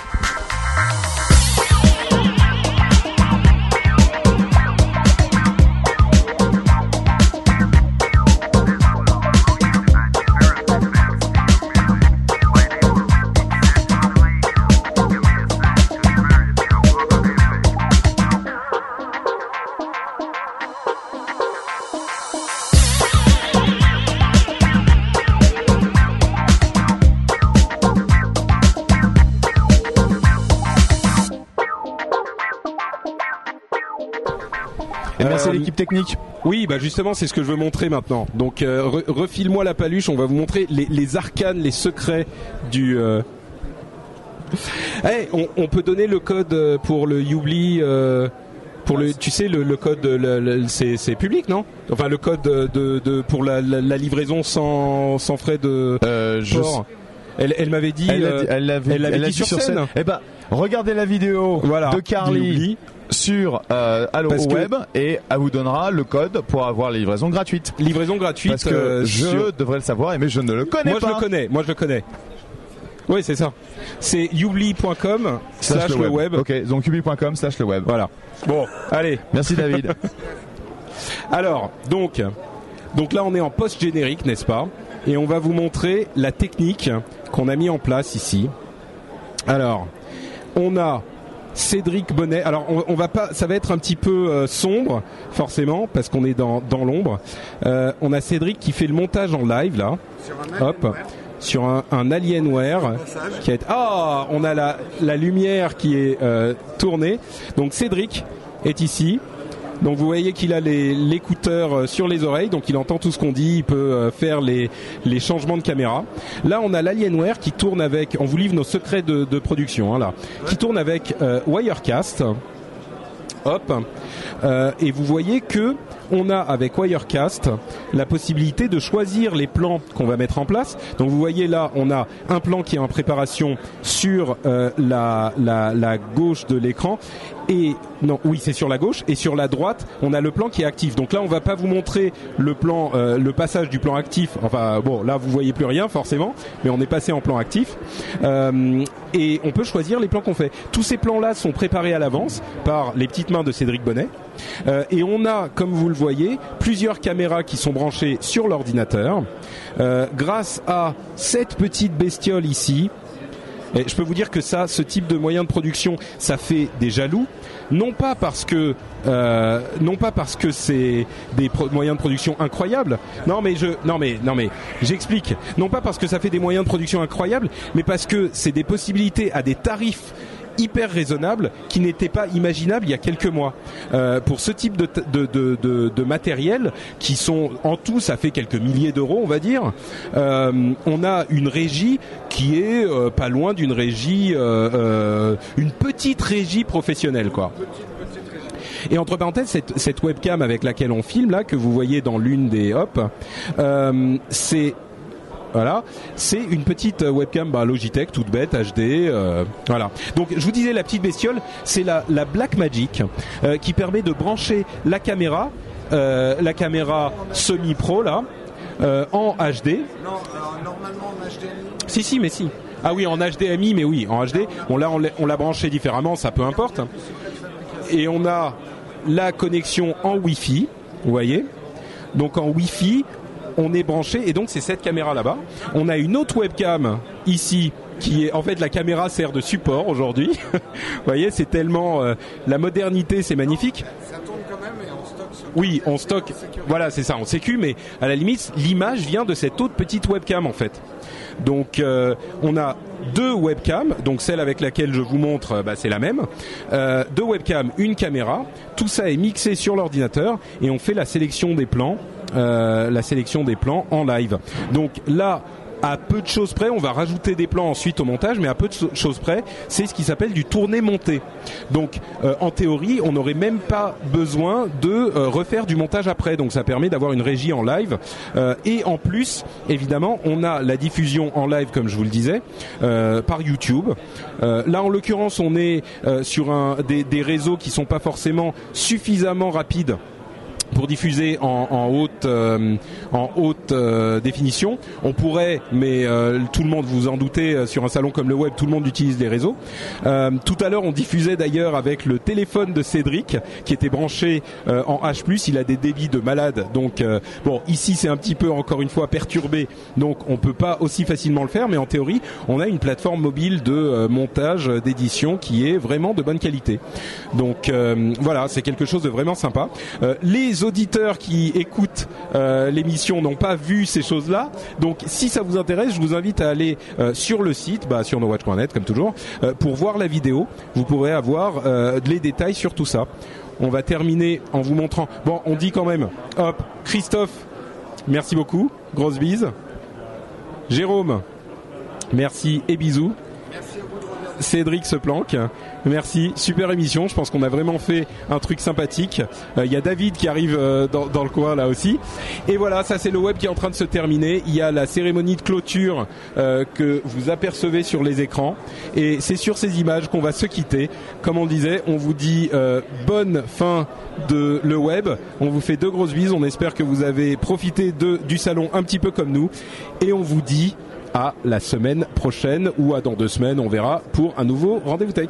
L'équipe technique. Oui, bah justement, c'est ce que je veux montrer maintenant. Donc, euh, re- refile-moi la paluche. On va vous montrer les, les arcanes, les secrets du. euh, Eh, on, on peut donner le code euh, pour le Youbli. euh, pour le, tu sais, le, le code, le- le- c'est public, non? Enfin, le code de, de, de- pour la, la, la livraison sans, sans frais de Euh, je port. Elle, elle m'avait dit. Elle l'a dit- elle l'avait dit sur scène. Eh ben, regardez la vidéo Voilà, de du Carly Youbli. Sur euh, Allo Parce que- Web et elle vous donnera le code pour avoir la livraison gratuite. livraison gratuite. Parce que euh, je sur- devrais le savoir, mais je ne le connais Moi, pas. je le connais. Moi, je le connais. Oui, c'est ça. C'est youbli.com slash le web. Ok, donc ubi.com slash le web. Voilà. Bon, allez. Merci David. Alors, donc, donc là, on est en post-générique, n'est-ce pas? Et on va vous montrer la technique qu'on a mis en place ici. Alors, on a Cédric Bonnet. Alors, on, on va pas, ça va être un petit peu euh, sombre, forcément, parce qu'on est dans, dans l'ombre. Euh, on a Cédric qui fait le montage en live là. Hop. Sur un, un Alienware qui est ah on a la, la lumière qui est euh, tournée donc Cédric est ici donc vous voyez qu'il a les- l'écouteur euh, sur les oreilles, donc il entend tout ce qu'on dit, il peut euh, faire les, les changements de caméra. Là on a l'Alienware qui tourne avec, on vous livre nos secrets de, de production, hein, là, qui tourne avec euh, Wirecast. Hop. Euh, et vous voyez que on a avec Wirecast la possibilité de choisir les plans qu'on va mettre en place. Donc vous voyez là, on a un plan qui est en préparation sur euh, la, gauche de l'écran et non, oui, c'est sur la gauche et sur la droite, on a le plan qui est actif. Donc là, on va pas vous montrer le plan, euh, le passage du plan actif. Enfin bon, là vous voyez plus rien forcément, mais on est passé en plan actif Euh, et on peut choisir les plans qu'on fait. Tous ces plans-là sont préparés à l'avance par les petites mains de Cédric Bonnet. Et on a, comme vous le voyez, plusieurs caméras qui sont branchées sur l'ordinateur. Euh, grâce à cette petite bestiole ici, et je peux vous dire que ça, ce type de moyen de production, ça fait des jaloux. Non pas parce que, euh, non pas parce que c'est des moyens de production incroyables. Non mais je, non mais, non mais, j'explique. Non pas parce que ça fait des moyens de production incroyables, mais parce que c'est des possibilités à des tarifs hyper raisonnables qui n'étaient pas imaginables il y a quelques mois. Euh, pour ce type de, de, de, matériel, qui sont en tout, ça fait quelques milliers d'euros, on va dire, euh, on a une régie qui est euh, pas loin d'une régie, euh, une petite régie professionnelle, quoi. Et entre parenthèses, cette, cette webcam avec laquelle on filme là, que vous voyez dans l'une des hop, euh, c'est voilà, c'est une petite euh, webcam bah, Logitech toute bête HD. euh, voilà. Donc je vous disais la petite bestiole, c'est la, la Blackmagic euh, qui permet de brancher la caméra, euh, la caméra semi-pro là, en HD. Non, normalement en HDMI. Si si mais si. Ah oui, en HDMI, mais oui, en HD. On l'a- on l'a branché différemment, ça peu importe. Et on a la connexion en Wi-Fi, vous voyez. Donc en Wi-Fi, on est branché et donc c'est cette caméra là-bas. On a une autre webcam ici qui est en fait la caméra sert de support aujourd'hui. vous voyez, c'est tellement euh, la modernité, c'est magnifique. Oui, on stocke. Voilà, c'est ça, on sécu, mais à la limite, l'image vient de cette autre petite webcam en fait. Donc, euh, on a deux webcams. Donc, celle avec laquelle je vous montre, euh, bah, c'est la même. Euh, deux webcams, une caméra. Tout ça est mixé sur l'ordinateur et on fait la sélection des plans, euh, la sélection des plans en live. Donc là. À peu de choses près, on va rajouter des plans ensuite au montage, mais à peu de choses près, c'est ce qui s'appelle du tourné-monté. Donc, euh, en théorie, on n'aurait même pas besoin de euh, refaire du montage après. Donc, ça permet d'avoir une régie en live. Euh, et en plus, évidemment, on a la diffusion en live, comme je vous le disais, euh, par YouTube. Là, en l'occurrence, on est sur des, des réseaux qui sont pas forcément suffisamment rapides pour diffuser en, en haute euh, en haute euh, définition. On pourrait, mais euh, tout le monde, vous en doutez, euh, sur un salon comme le web, tout le monde utilise les réseaux. Euh, tout à l'heure, on diffusait d'ailleurs avec le téléphone de Cédric, qui était branché en H+. Il a des débits de malade, donc bon, ici c'est un petit peu encore une fois perturbé, donc on peut pas aussi facilement le faire, mais en théorie, on a une plateforme mobile de montage, d'édition qui est vraiment de bonne qualité. Donc voilà, c'est quelque chose de vraiment sympa. Les auditeurs qui écoutent euh, l'émission n'ont pas vu ces choses-là, donc si ça vous intéresse, je vous invite à aller euh, sur le site, bah, sur nowatch.net comme toujours, euh, pour voir la vidéo. Vous pourrez avoir les détails sur tout ça. On va terminer en vous montrant. Bon, on dit quand même. Hop, Christophe, merci beaucoup. Grosse bise. Jérôme, merci et bisous. Cédric se planque. Merci, super émission. Je pense qu'on a vraiment fait un truc sympathique. Euh, Il y a David qui arrive euh, dans, dans le coin là aussi. Et voilà, ça c'est le web qui est en train de se terminer. Il y a la cérémonie de clôture euh, que vous apercevez sur les écrans. Et c'est sur ces images qu'on va se quitter. Comme on disait, on vous dit euh, bonne fin de le web. On vous fait deux grosses bises. On espère que vous avez profité de, du salon un petit peu comme nous. Et on vous dit à la semaine prochaine ou à dans deux semaines, on verra, pour un nouveau rendez-vous tech.